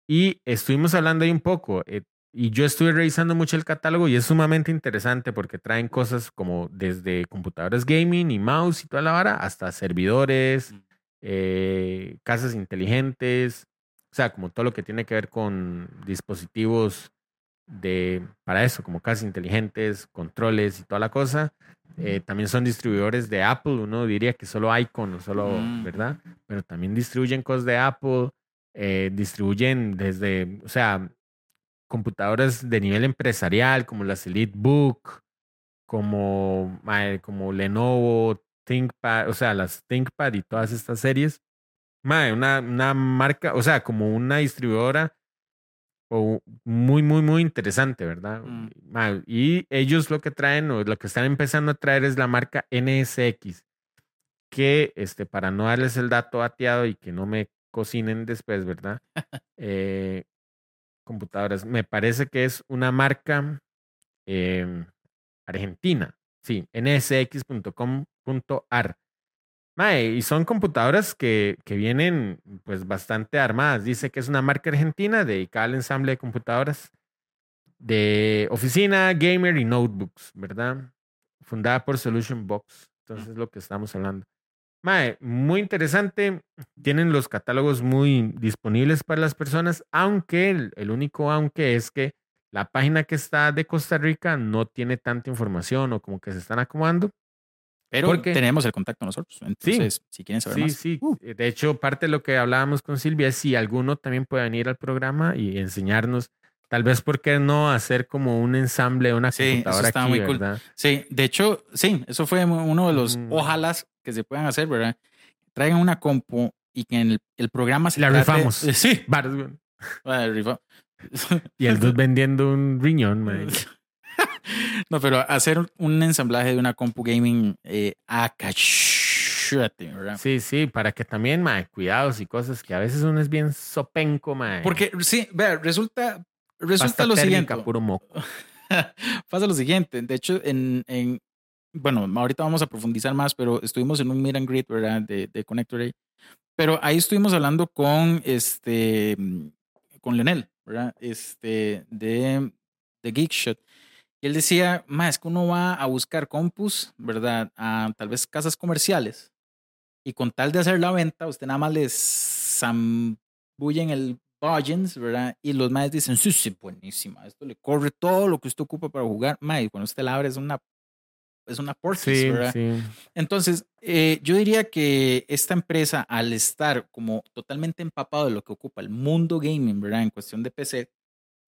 Y estuvimos hablando ahí un poco, eh, y yo estuve revisando mucho el catálogo y es sumamente interesante porque traen cosas como desde computadoras gaming y mouse y toda la vara, hasta servidores, Mm. eh, casas inteligentes, o sea, como todo lo que tiene que ver con dispositivos de, para eso, como casas inteligentes, controles y toda la cosa. Eh, también son distribuidores de Apple, uno diría que solo Icon o solo, Mm. ¿verdad? Pero también distribuyen cosas de Apple, eh, distribuyen desde, o sea, computadoras de nivel empresarial como las EliteBook, como, como Lenovo, ThinkPad, o sea, las ThinkPad y todas estas series. Mae, una, una marca, o sea, como una distribuidora muy, muy, muy interesante, ¿verdad? Mm. Mae, y ellos lo que traen o lo que están empezando a traer es la marca NSX, que este, para no darles el dato ateado y que no me cocinen después, ¿verdad? Eh, computadoras, me parece que es una marca em, argentina, sí, nsx.com.ar. Mae, y son computadoras que, que vienen pues bastante armadas. Dice que es una marca argentina dedicada al ensamble de computadoras de oficina, gamer y notebooks, ¿verdad? Fundada por Solution Box. Entonces es lo que estamos hablando. Mae, muy interesante. Tienen los catálogos muy disponibles para las personas, aunque el, el único aunque es que la página que está de Costa Rica no tiene tanta información o como que se están acomodando. Pero Porque- tenemos el contacto nosotros. Entonces, si quieren saber Sí, más. sí. uh, De hecho, parte de lo que hablábamos con Silvia es si alguno también puede venir al programa y enseñarnos, tal vez, ¿por qué no hacer como un ensamble, una Sí, eso computadora está aquí, muy cool. Sí, de hecho, sí, eso fue uno de los Mm. ojalas que se puedan hacer, ¿verdad? Traigan una compu y que en el, el programa se La trate- rifamos. Sí, rifa- Y el dude vendiendo un riñón, mae. No, pero hacer un ensamblaje de una compu gaming eh, a ¿verdad? Sí, sí, para que también, mae, cuidados y cosas que a veces uno es bien sopenco, mae. Porque sí, vea, resulta, resulta Pasta lo térmica, siguiente. puro moco. Pasa lo siguiente. De hecho, en, en- bueno, ahorita vamos a profundizar más, pero estuvimos en un meet and greet, ¿verdad? De, de Connector. Pero ahí estuvimos hablando con este, con Leonel, ¿verdad? Este, de, de Geekshot. Y él decía, más es que uno va a buscar compus, ¿verdad? A tal vez casas comerciales. Y con tal de hacer la venta, usted nada más les zambullen el Budgeons, ¿verdad? Y los maes dicen, sí, sí, buenísima. Esto le corre todo lo que usted ocupa para jugar. Mae, cuando usted la abre es una, es una Portis, Sí, ¿verdad? sí. Entonces, eh, yo diría que esta empresa, al estar como totalmente empapado de lo que ocupa el mundo gaming, ¿verdad? En cuestión de PC,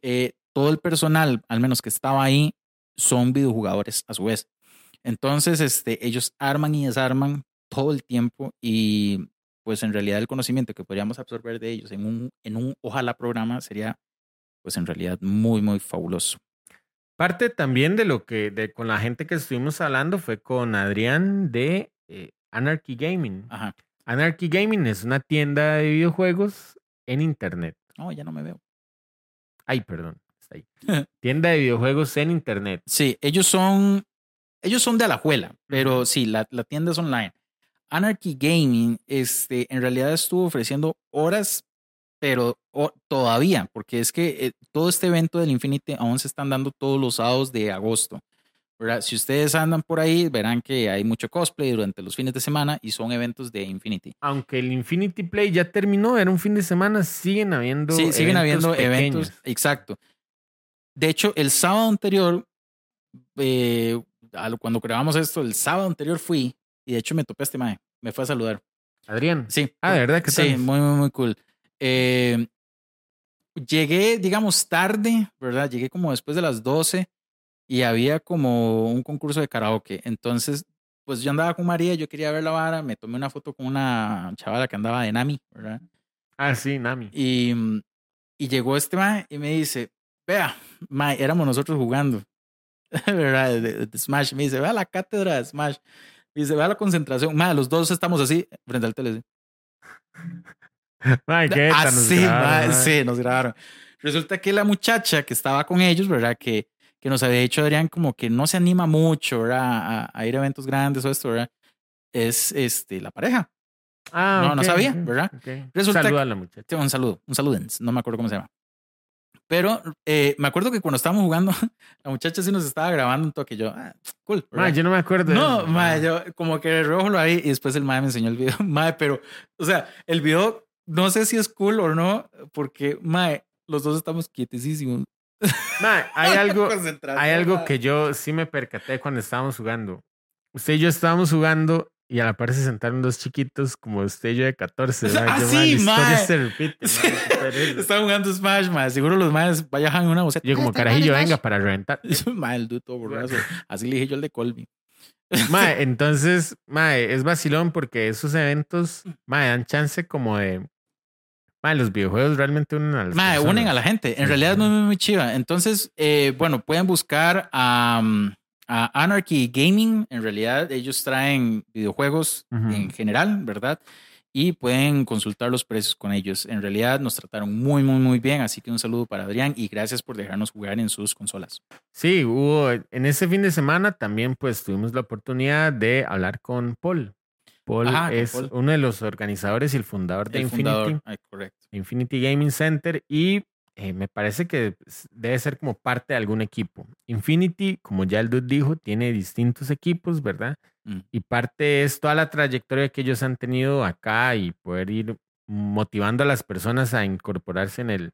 eh, todo el personal, al menos que estaba ahí, son videojugadores a su vez. Entonces, este, ellos arman y desarman todo el tiempo y pues en realidad el conocimiento que podríamos absorber de ellos en un, en un ojalá programa sería pues en realidad muy, muy fabuloso. Parte también de lo que, de, con la gente que estuvimos hablando fue con Adrián de eh, Anarchy Gaming. Ajá. Anarchy Gaming es una tienda de videojuegos en internet. No, ya no me veo. Ay, perdón. Está ahí. tienda de videojuegos en internet. Sí, ellos son, ellos son de Alajuela, pero sí, la, la tienda es online. Anarchy Gaming, este, en realidad estuvo ofreciendo horas, pero o- todavía, porque es que eh, todo este evento del Infinity aún se están dando todos los sábados de agosto. ¿verdad? Si ustedes andan por ahí, verán que hay mucho cosplay durante los fines de semana y son eventos de Infinity. Aunque el Infinity Play ya terminó, era un fin de semana, siguen habiendo Sí, siguen habiendo eventos. pequeños. Exacto. De hecho, el sábado anterior, eh, cuando grabamos esto, el sábado anterior fui y de hecho me topé a este mae. Me fue a saludar. Adrián. Sí. Ah, ¿de verdad? ¿Qué Sí, muy, muy, muy cool. Eh, llegué, digamos, tarde, ¿verdad? Llegué como después de las 12 y había como un concurso de karaoke. Entonces, pues yo andaba con María, yo quería ver la vara, me tomé una foto con una chavala que andaba de Nami, ¿verdad? Ah, sí, Nami. Y, mm, y llegó este mae y me dice, vea, mae, éramos nosotros jugando, ¿verdad? De, de Smash. Me dice, vea la cátedra de Smash. Me dice, vea la concentración. Mae, los dos estamos así, frente al tele. Ay, qué tan nos Así, grabaron, mae. sí, nos grabaron. Resulta que la muchacha que estaba con ellos, ¿verdad? Que, que nos había dicho Adrián como que no se anima mucho, ¿verdad? A, a ir a eventos grandes o esto, ¿verdad? Es este, la pareja. Ah, No, no ok, sabía, ¿verdad? ok. Resulta Saluda a la muchacha. Un saludo, un saludens, no me acuerdo cómo se llama. Pero eh, me acuerdo que cuando estábamos jugando, la muchacha sí nos estaba grabando un toque. Yo, ah, cool. ¿verdad? yo no me acuerdo. no, mae, yo como que rojo lo ahí y después el mae me enseñó el video. Mae, pero, o sea, el video no sé si es cool o no, porque, mae, los dos estamos quietecísimos. Mae, hay algo, hay algo que yo sí me percaté cuando estábamos jugando. Usted y yo estábamos jugando y a la par se sentaron dos chiquitos como usted y yo de 14. mae. Ah, Yo, sí, la historia mae. se repite. Sí. jugando Smash, mae. Seguro los maes vayan una boceta. Yo como "Ah, carajillo, venga Smash". para reventar. Mae, el dude todo borrazo. Así le dije yo al de Colby. Mae, entonces, mae, es vacilón porque esos eventos, mae, dan chance como de. Mae, los videojuegos realmente unen a Mae, personas. unen a la gente. En Sí, realidad es muy, muy, chiva. Entonces, eh, bueno, pueden buscar a, um, a Anarchy Gaming. En realidad, ellos traen videojuegos Ujú. en general, ¿verdad? Y pueden consultar los precios con ellos. En realidad, nos trataron muy, muy, muy bien. Así que un saludo para Adrián y gracias por dejarnos jugar en sus consolas. Sí, hubo. En ese fin de semana también, pues, tuvimos la oportunidad de hablar con Paul. Paul es Paul. uno de los organizadores y el fundador de El Infinity. fundador. Ay, correcto. Infinity Gaming Center y eh, me parece que debe ser como parte de algún equipo. Infinity, como ya el dude dijo, tiene distintos equipos, ¿verdad? Mm. Y parte es toda la trayectoria que ellos han tenido acá y poder ir motivando a las personas a incorporarse en el,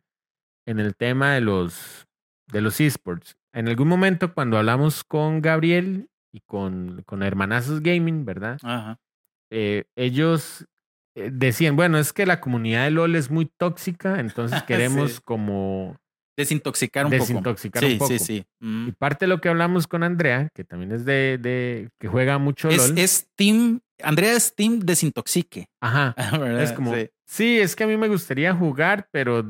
en el tema de los, de los esports. En algún momento cuando hablamos con Gabriel y con, con Hermanazos Gaming, ¿verdad? Ajá. Eh, ellos eh, decían, bueno, es que la comunidad de LOL es muy tóxica, entonces queremos Sí. como Desintoxicar un desintoxicar poco. un poco. Sí, sí, sí. Mm. Y parte de lo que hablamos con Andrea, que también es de, de que juega mucho Es, LOL. es Team, Andrea es Team Desintoxique. Ajá. ¿verdad? Es como, Sí. sí. es que a mí me gustaría jugar, pero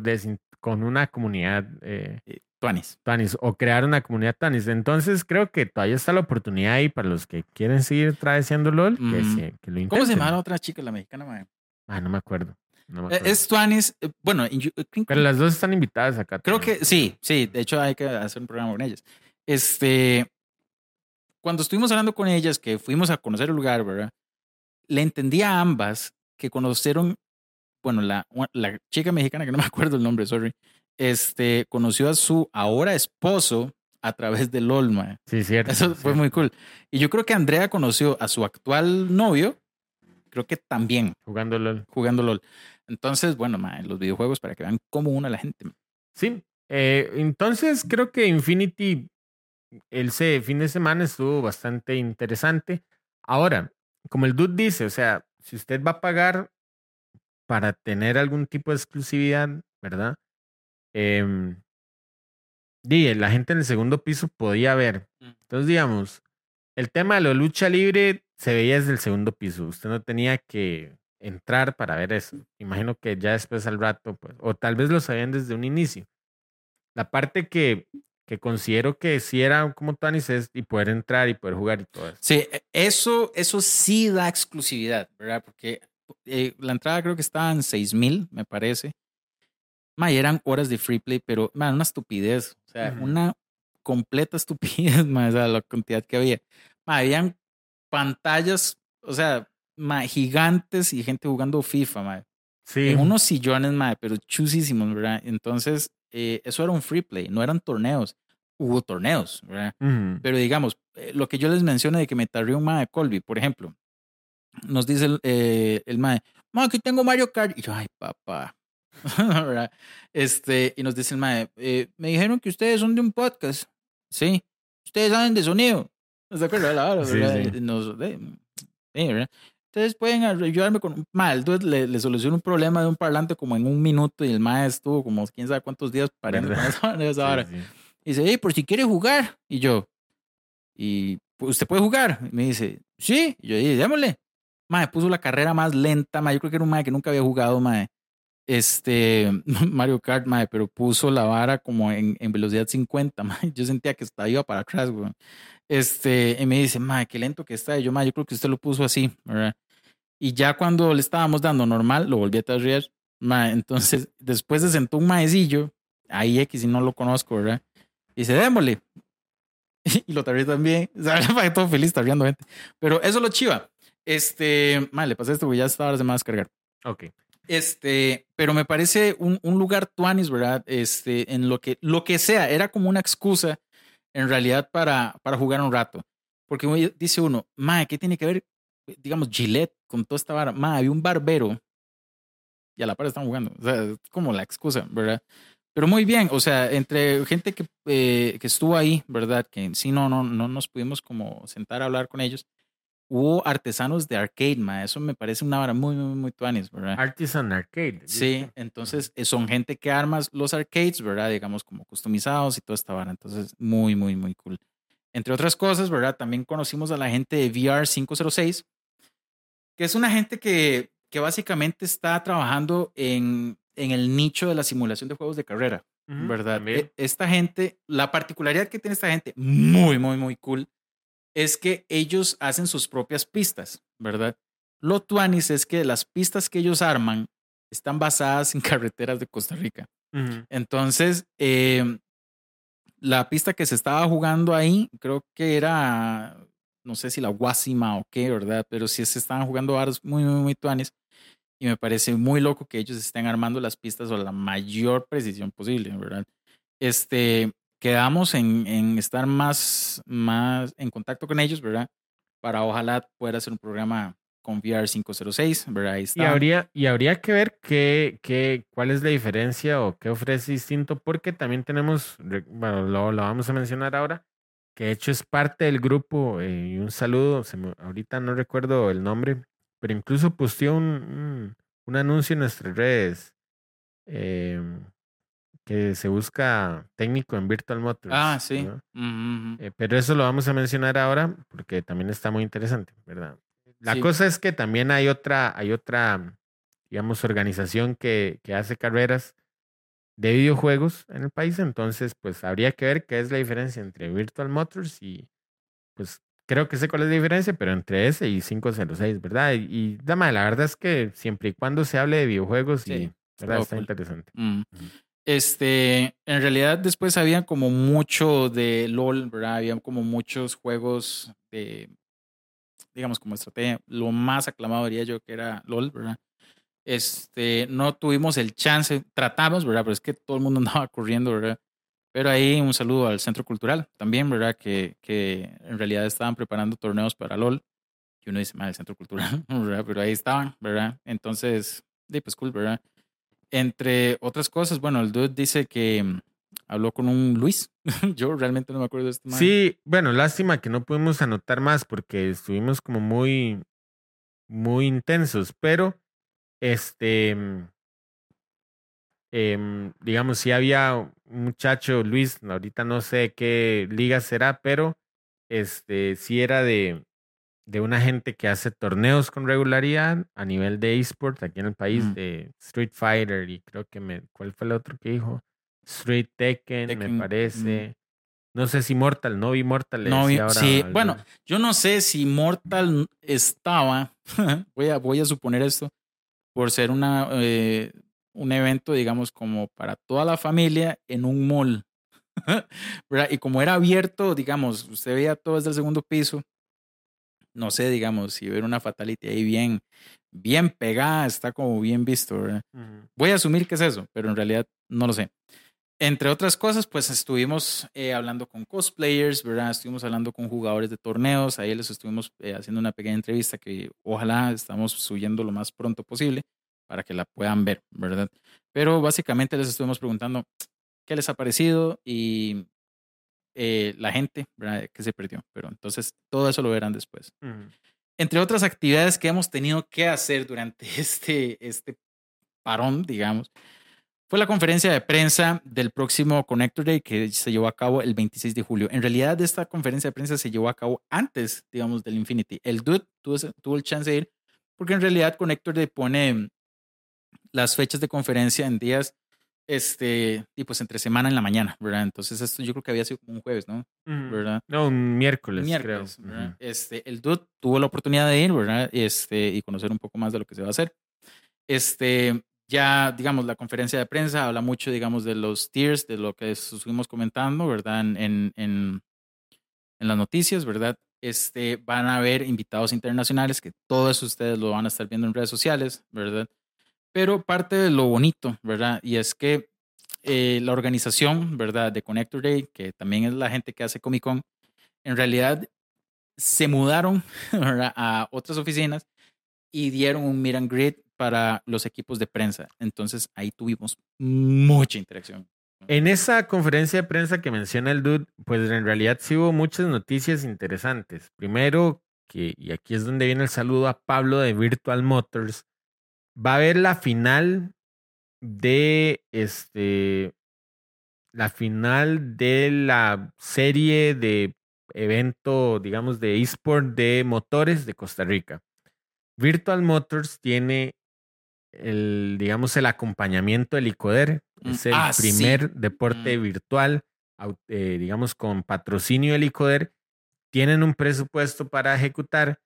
con una comunidad eh, Tuanis. Tanis o crear una comunidad Tanis. Entonces creo que todavía está la oportunidad ahí para los que quieren seguir traduciendo LOL, que, se- que lo intenten. ¿Cómo se llama la otra chica, la mexicana? mae? Ah, no me acuerdo. no me Eh. Es Tuanis. eh, Bueno, creo- Pero las dos están invitadas acá. creo también. que sí, sí. De hecho, hay que hacer un programa con ellas. Este, cuando estuvimos hablando con ellas, que fuimos a conocer el lugar, ¿verdad? Le entendí a ambas que conocieron, bueno, la, la chica mexicana, que no me acuerdo el nombre, sorry, este, conoció a su ahora esposo a través de LOL, mae. Sí, cierto. Eso fue muy cool. Y yo creo que Andrea conoció a su actual novio, creo que también Jugando LOL. jugando LOL. Entonces, bueno, mae, los videojuegos para que vean cómo una la gente. Sí. eh, entonces creo que Infinity, ese fin de semana estuvo bastante interesante. Ahora, como el dude dice, o sea, si usted va a pagar para tener algún tipo de exclusividad, ¿verdad? Di, la gente en el segundo piso podía ver. Mm. Entonces, digamos, el tema de la lucha libre se veía desde el segundo piso. Usted no tenía que entrar para ver eso. Imagino que ya después al rato, pues, o tal vez lo sabían desde un inicio. La parte que, que considero que sí era como Tanis es y poder entrar y poder jugar y todo eso. Sí, e- eso, eso sí da exclusividad, ¿verdad? Porque eh, la entrada creo que estaba en 6 mil, me parece. Ma, eran horas de free play, pero man, una estupidez. O sea, Ujú. una completa estupidez, ma, o sea, la cantidad que había. Ma, habían pantallas, o sea, ma, gigantes y gente jugando FIFA, ma, Sí, en unos sillones, ma, pero chusísimos, ¿verdad? Entonces, eh, eso era un free play, no eran torneos. Hubo torneos, ¿verdad? Ujú. Pero digamos, eh, lo que yo les mencioné de que me tardé un mae de Colby, por ejemplo, nos dice el, eh, el mae, ma, aquí tengo Mario Kart. Y yo, ay, papá. ¿Verdad? Este, y nos dice el mae, eh, me dijeron que ustedes son de un podcast. Sí. Ustedes saben de sonido. ¿No se acuerda de la hora, verdad? sí. Nos, eh, ¿verdad? Ustedes pueden ayudarme con. Ma, el dude le, le solucionó un problema de un parlante como en un minuto y el mae estuvo como quién sabe cuántos días parando esa, esa Sí. Y dice, hey, por si quiere jugar. Y yo, y "Pues, usted puede jugar. Y me dice, sí. Y yo dije, démosle. Mae, puso la carrera más lenta, mae. Yo creo que era un mae que nunca había jugado, mae. Este, Mario Kart, mae, pero puso la vara como en, en velocidad 50, mae. Yo sentía que estaba iba para atrás, güey. Este, y me dice, mae, qué lento que está. Y yo, mae, yo creo que usted lo puso así, ¿verdad? Y ya cuando le estábamos dando normal, lo volví a traer. Mae, entonces, después se sentó un maecillo, ahí X, y no lo conozco, ¿verdad? Y dice, démosle. y lo tarrié también. O sea, todo feliz tarriendo gente. Pero eso es lo chiva. Este, mae, le pasé esto, porque ya esta hora se me va a descargar. Ok. Este, pero me parece un, un lugar tuanis, ¿verdad? Este, en lo que, lo que sea, era como una excusa en realidad para, para jugar un rato. Porque dice uno, mae, ¿qué tiene que ver, digamos, Gillette con toda esta vara? Mae, había un barbero y a la par están jugando. O sea, es como la excusa, ¿verdad? Pero muy bien, o sea, entre gente que, eh, que estuvo ahí, ¿verdad? Que sí no, no, no nos pudimos como sentar a hablar con ellos. Hubo artesanos de arcade, ma. Eso me parece una vara muy, muy, muy tuanis, ¿verdad? Artisan Arcade. Sí, entonces eh, son gente que arma los arcades, ¿verdad? Digamos como customizados y toda esta vara. Entonces, muy, muy, muy cool. Entre otras cosas, ¿verdad? También conocimos a la gente de VR 506, que es una gente que, que básicamente está trabajando en, en el nicho de la simulación de juegos de carrera, Ujú, ¿verdad? también. E- Esta gente, la particularidad que tiene esta gente, muy, muy, muy cool, es que ellos hacen sus propias pistas, ¿verdad? Lo tuanis es que las pistas que ellos arman están basadas en carreteras de Costa Rica. Entonces, eh, la pista que se estaba jugando ahí, creo que era, no sé si la Guasima o qué, ¿verdad? Pero sí se estaban jugando varas muy, muy, muy tuanes. Y me parece muy loco que ellos estén armando las pistas a la mayor precisión posible, ¿verdad? Este, quedamos en, en estar más, más en contacto con ellos, ¿verdad? Para ojalá poder hacer un programa con VR 506, ¿verdad? Ahí Y está. habría, y habría que ver qué, qué, cuál es la diferencia o qué ofrece distinto, porque también tenemos, bueno, lo, lo vamos a mencionar ahora, que de hecho es parte del grupo, eh, y un saludo, se me- ahorita no recuerdo el nombre, pero incluso posteó un, un, un anuncio en nuestras redes em, que se busca técnico en Virtual Motors. Ah, sí. Eh, pero eso lo vamos a mencionar ahora porque también está muy interesante, ¿verdad? La Sí. cosa es que también hay otra, hay otra, digamos, organización que, que hace carreras de videojuegos en el país, entonces pues habría que ver qué es la diferencia entre Virtual Motors y pues creo que sé cuál es la diferencia, pero entre ese y 506, ¿verdad? Y, y dama, la verdad es que siempre y cuando se hable de videojuegos Sí, y ¿verdad? está cool. interesante. Mm. Este, en realidad después había como mucho de LOL, ¿verdad? Había como muchos juegos de, digamos, como estrategia. Lo más aclamado diría yo que era LOL, ¿verdad? Este, no tuvimos el chance, tratamos, ¿verdad? Pero es que todo el mundo andaba corriendo, ¿verdad? Pero ahí un saludo al Centro Cultural también, ¿verdad? Que, que en realidad estaban preparando torneos para LOL. Y uno dice, mal, el Centro Cultural, ¿verdad? Pero ahí estaban, ¿verdad? Entonces, pues cool, ¿verdad? Entre otras cosas, bueno, el dude dice que mm, habló con un Luis. Yo realmente no me acuerdo de este man. Sí, bueno, lástima que no pudimos anotar más porque estuvimos como muy, muy intensos, pero este, mm, em, digamos, sí había un muchacho, Luis, ahorita no sé qué liga será, pero este, sí era de, de una gente que hace torneos con regularidad a nivel de eSport aquí en el país, Mm. de Street Fighter y creo que me, ¿cuál fue el otro que dijo? Street Tekken, Tekken, me mm. parece. No sé si Mortal, no vi Mortal. No vi- ahora sí, bueno, Yo no sé si Mortal estaba, voy a, voy a suponer esto, por ser una, eh, un evento, digamos, como para toda la familia en un mall. Y como era abierto, digamos, usted veía todo desde el segundo piso, no sé, digamos, si ver una fatality ahí bien, bien pegada, está como bien visto. Voy a asumir que es eso, pero en realidad no lo sé. Entre otras cosas, pues estuvimos eh, hablando con cosplayers, ¿verdad? Estuvimos hablando con jugadores de torneos, ahí les estuvimos eh, haciendo una pequeña entrevista que ojalá estamos subiendo lo más pronto posible para que la puedan ver, ¿verdad? Pero básicamente les estuvimos preguntando qué les ha parecido y eh, la gente, ¿verdad? Que se perdió. Pero entonces todo eso lo verán después Ujú. entre otras actividades que hemos tenido que hacer durante este, este parón, digamos, fue la conferencia de prensa del próximo Connector Day que se llevó a cabo el 26 de julio. En realidad, esta conferencia de prensa se llevó a cabo antes, digamos, del Infinity. El Dude tuvo, tuvo el chance de ir porque en realidad Connector Day pone las fechas de conferencia en días, este, y pues entre semana en la mañana, ¿verdad? Entonces esto yo creo que había sido como un jueves, ¿no? ¿Verdad? No, un miércoles, miércoles, creo. Este, el dude tuvo la oportunidad de ir, ¿verdad? Este, y conocer un poco más de lo que se va a hacer. Este, ya, digamos, la conferencia de prensa habla mucho, digamos, de los tiers, de lo que estuvimos comentando, ¿verdad? En, en, en, en las noticias, ¿verdad? Este, van a haber invitados internacionales, que todo eso ustedes lo van a estar viendo en redes sociales, ¿verdad? Pero parte de lo bonito, ¿verdad? Y es que eh, la organización, ¿verdad? De Connector Day, que también es la gente que hace Comic Con, en realidad se mudaron a otras oficinas y dieron un meet and greet para los equipos de prensa. Entonces ahí tuvimos mucha interacción. En esa conferencia de prensa que menciona el dude, pues en realidad sí hubo muchas noticias interesantes. Primero, que, y aquí es donde viene el saludo a Pablo de Virtual Motors, va a haber la final de este la final de la serie de evento, digamos, de eSport de motores de Costa Rica. Virtual Motors tiene el, digamos, el acompañamiento del ICODER. Mm, Es el ah, sí. primer deporte virtual, au- eh, digamos, con patrocinio del ICODER. Tienen un presupuesto para ejecutar.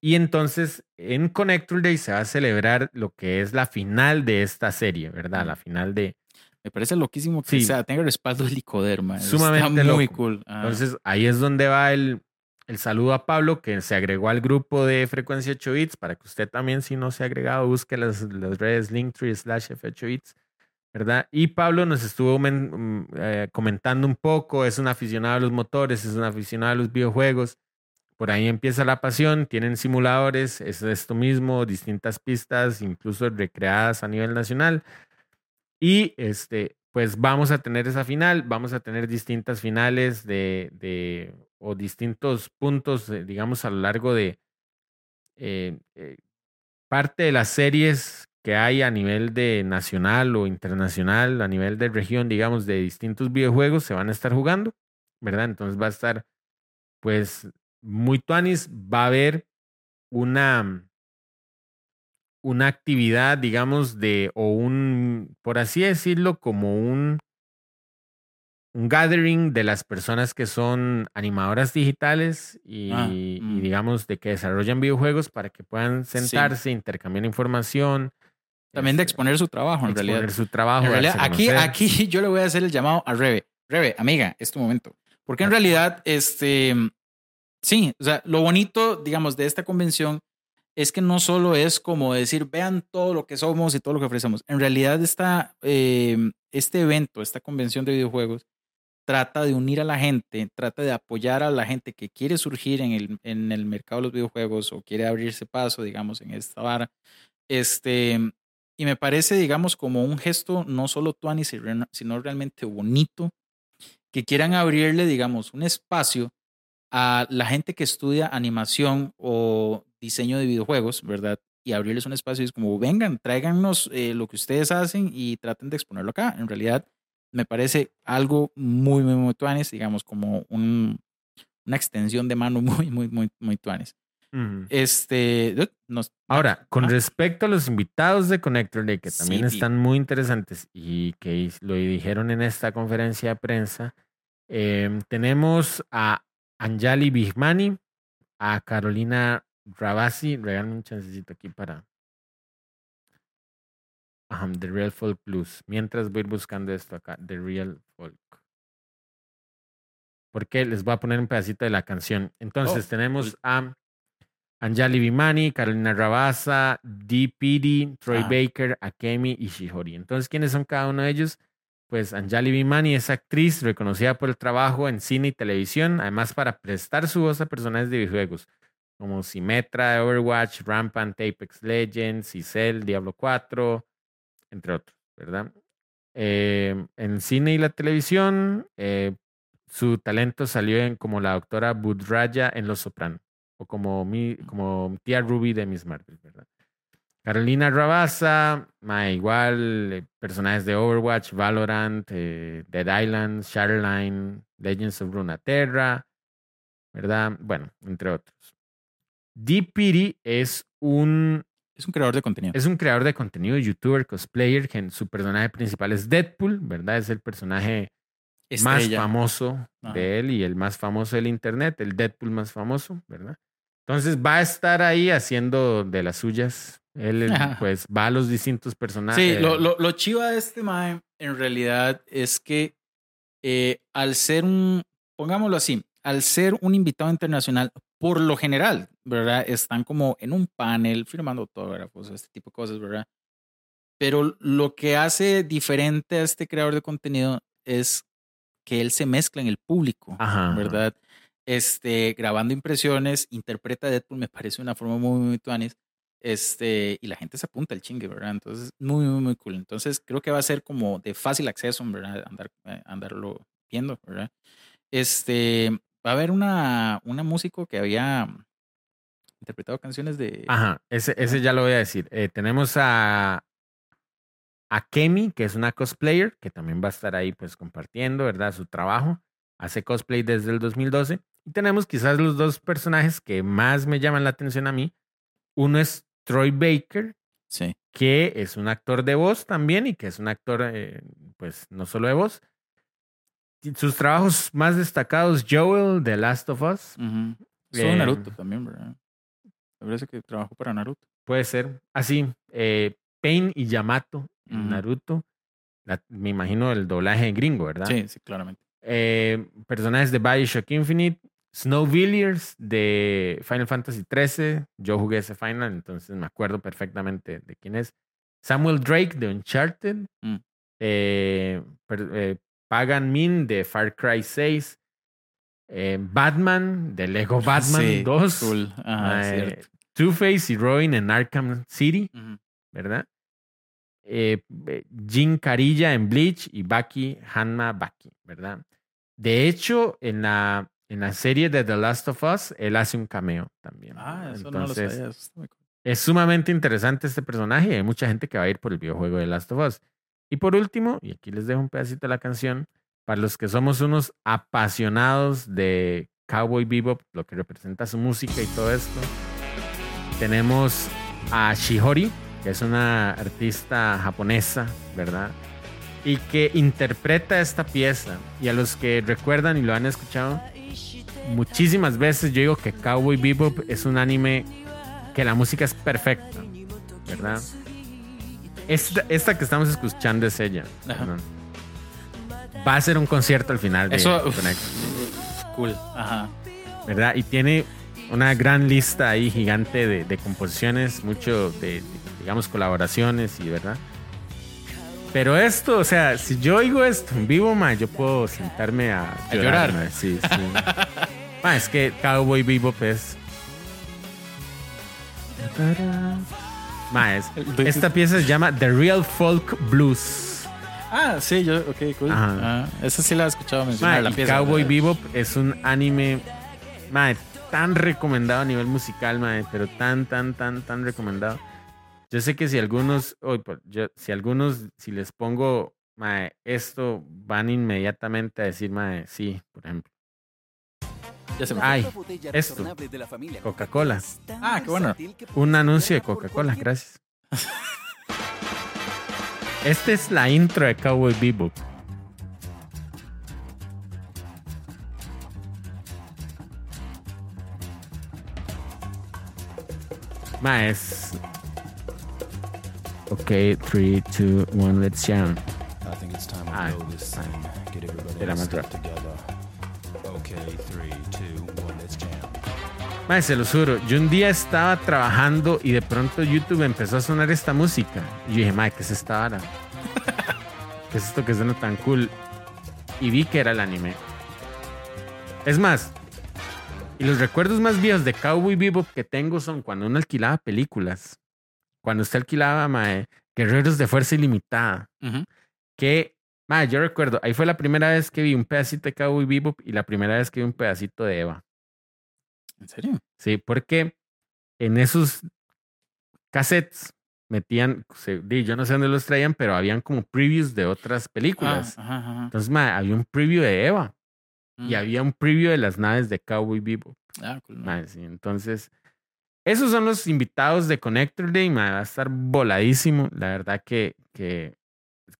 Y entonces en Connector Day se va a celebrar lo que es la final de esta serie, ¿verdad? La final de... Me parece loquísimo que Sí. sea, tenga respaldo de licoderma. Sumamente Está muy loco. cool. Ah, Entonces ahí es donde va el, el saludo a Pablo, que se agregó al grupo de Frecuencia 8 Bits, para que usted también, si no se ha agregado, busque las, las redes Linktree slash F8 Bits, ¿verdad? Y Pablo nos estuvo men- mm, eh, comentando un poco, es un aficionado a los motores, es un aficionado a los videojuegos. Por ahí empieza la pasión, tienen simuladores, es esto mismo, distintas pistas, incluso recreadas a nivel nacional. Y este, pues vamos a tener esa final, vamos a tener distintas finales de, de o distintos puntos, eh, digamos, a lo largo de eh, eh, parte de las series que hay a nivel de nacional o internacional, a nivel de región, digamos, de distintos videojuegos, se van a estar jugando, ¿verdad? Entonces va a estar, pues, muy tuanis, va a haber una una actividad, digamos, de, o un, por así decirlo, como un, un gathering de las personas que son animadoras digitales y, Ah, y mm. digamos, de que desarrollan videojuegos para que puedan sentarse, intercambiar información. También de este, exponer su trabajo, en exponer realidad. su trabajo. En realidad, aquí, aquí yo le voy a hacer el llamado a Rebe. Rebe, amiga, es tu momento. Porque en realidad, este, sí, o sea, lo bonito, digamos, de esta convención es que no solo es como decir, vean todo lo que somos y todo lo que ofrecemos. En realidad, esta, eh, este evento, esta convención de videojuegos, trata de unir a la gente, trata de apoyar a la gente que quiere surgir en el, en el mercado de los videojuegos o quiere abrirse paso, digamos, en esta vara. Este, y me parece, digamos, como un gesto no solo tuani, sino sino realmente bonito, que quieran abrirle, digamos, un espacio a la gente que estudia animación o diseño de videojuegos, ¿verdad? Y abrirles un espacio y es como, vengan, tráiganos eh, lo que ustedes hacen y traten de exponerlo acá. En realidad, me parece algo muy, muy, muy tuanes, digamos, como un, una extensión de mano muy, muy, muy, muy tuanes. Este, nos, Ahora, con Ah. respecto a los invitados de Connector Day, que también Sí, están muy interesantes y que lo dijeron en esta conferencia de prensa, em, tenemos a Anjali Bigmani, a Carolina Rabasi, regálame un chancecito aquí para The Real Folk Blues, mientras voy buscando esto acá, The Real Folk. Porque les voy a poner un pedacito de la canción. Entonces Oh, tenemos a Anjali Bimani, Carolina Rabasa, Dee Pidi, Troy Ah. Baker, Akemi y Shihori. Entonces, ¿quiénes son cada uno de ellos? Pues Anjali Bimani es actriz reconocida por el trabajo en cine y televisión, además para prestar su voz a personajes de videojuegos como Symmetra Overwatch, Rampant, Apex Legends, Cell, Diablo 4, entre otros, ¿verdad? Eh, en cine y la televisión, eh, su talento salió en como la doctora Budraya en Los Soprano, o como, mi, como tía Ruby de Miss Marvel, ¿verdad? Carolina Rabasa, ma, igual eh, personajes de Overwatch, Valorant, eh, Dead Island, Shadowline, Legends of Runeterra, ¿verdad? Bueno, entre otros. Deep es un es un creador de contenido. es un creador de contenido, youtuber, cosplayer, que su personaje principal es Deadpool, ¿verdad? Es el personaje más famoso Ajá. de él y el más famoso del internet, el Deadpool más famoso, ¿verdad? Entonces va a estar ahí haciendo de las suyas. Él Ajá. pues va a los distintos personajes. Sí, lo, lo, lo chiva de este Mae en realidad es que eh, al ser un, pongámoslo así, al ser un invitado internacional, por lo general, ¿verdad? Están como en un panel firmando autógrafos, este tipo de cosas, ¿verdad? Pero lo que hace diferente a este creador de contenido es que él se mezcla en el público, Ajá. ¿verdad? Este, grabando impresiones, interpreta Deadpool, me parece una forma muy, muy tuanis. Este, y la gente se apunta al chingue, ¿verdad? Entonces, muy, muy, muy cool. Entonces, creo que va a ser como de fácil acceso, ¿verdad? Andar, eh, andarlo viendo, ¿verdad? Este, va a haber una, una músico que había interpretado canciones de. Ajá, ese, ese ya lo voy a decir. Eh, tenemos a, a Kemi, que es una cosplayer, que también va a estar ahí pues compartiendo, ¿verdad? Su trabajo. Hace cosplay desde el 2012. Y tenemos quizás los dos personajes que más me llaman la atención a mí. Uno es Troy Baker, Sí. que es un actor de voz también y que es un actor, eh, pues no solo de voz. Sus trabajos más destacados, Joel, The Last of Us. Eh, en Naruto también, ¿verdad? Me parece que trabajó para Naruto. puede ser así, eh, Pain y Yamato. Naruto. La- me imagino el doblaje gringo, ¿verdad? Sí, sí, claramente. Eh, personajes de Bioshock Infinite, Snowvilliers de Final Fantasy XIII. Yo jugué ese final, entonces me acuerdo perfectamente de quién es. Samuel Drake de Uncharted. Mm. eh, per- eh, Pagan Min de Far Cry 6. eh, Batman de Lego Batman Sí, 2. Cool. Ajá, eh, cierto. Two-Face y Robin en Arkham City. ¿verdad? Jin Carilla en Bleach y Baki Hanma Baki, ¿verdad? De hecho, en la, en la serie de The Last of Us, él hace un cameo también. Ah, eso Entonces, no lo sabía. eso es sumamente interesante este personaje y hay mucha gente que va a ir por el videojuego de Last of Us. Y por último, y aquí les dejo un pedacito de la canción, para los que somos unos apasionados de Cowboy Bebop, lo que representa su música y todo esto, tenemos a Shihori, que es una artista japonesa, ¿verdad? Y que interpreta esta pieza. Y a los que recuerdan y lo han escuchado, muchísimas veces yo digo que Cowboy Bebop es un anime que la música es perfecta, ¿verdad? Esta, esta que estamos escuchando es ella. Va a ser un concierto al final de Eso, uf, cool. Ajá. ¿verdad? Y tiene una gran lista ahí gigante de, de composiciones, mucho de, de, digamos, colaboraciones y, ¿verdad? Pero esto, o sea, si yo oigo esto en vivo, ma, yo puedo sentarme a, A llorar. ma, Sí, sí. Ma, es que Cowboy Bebop es... Ma, es- esta pieza se llama The Real Folk Blues. Ah, sí, yo, ok, cool. Ajá. Esa sí la he escuchado mencionar. Ma, la pieza, Cowboy ¿verdad? Bebop es un anime ma, tan recomendado a nivel musical, ma, pero tan, tan, tan, tan recomendado. Yo sé que si algunos, por- yo, si algunos, si les pongo esto, van inmediatamente a decir, ma, sí, por ejemplo. Ya se me. Ay, esto. Coca-Cola. Ah, qué bueno. Un anuncio de Coca-Cola, gracias. Esta es la intro de Cowboy Bebop. Ma, es... Ok, 3, 2, 1, let's jam. I think it's time we Ah, blow this ah. thing. Get everybody más together. Okay, three, two, one, let's jam. Ma, se los juro, yo un día estaba trabajando y de pronto YouTube empezó a sonar esta música. Y yo dije, ma, ¿qué es esta vara? ¿Qué es esto que suena tan cool? Y vi que era el anime. Es más, y los recuerdos más viejos de Cowboy Bebop que tengo son cuando uno alquilaba películas. Cuando usted alquilaba, ma, Guerreros de Fuerza Ilimitada. Que, ma, yo recuerdo, ahí fue la primera vez que vi un pedacito de Cowboy Bebop y la primera vez que vi un pedacito de Eva. ¿En serio? Sí, porque en esos cassettes metían, yo no sé dónde los traían, pero habían como previews de otras Ah, películas. ajá, ajá. Entonces, ma, había un preview de Eva y Mm. había un preview de las naves de Cowboy Bebop. Ah, cool. ma, sí. Entonces, esos son los invitados de Connector Day, ma, va a estar voladísimo. La verdad que, que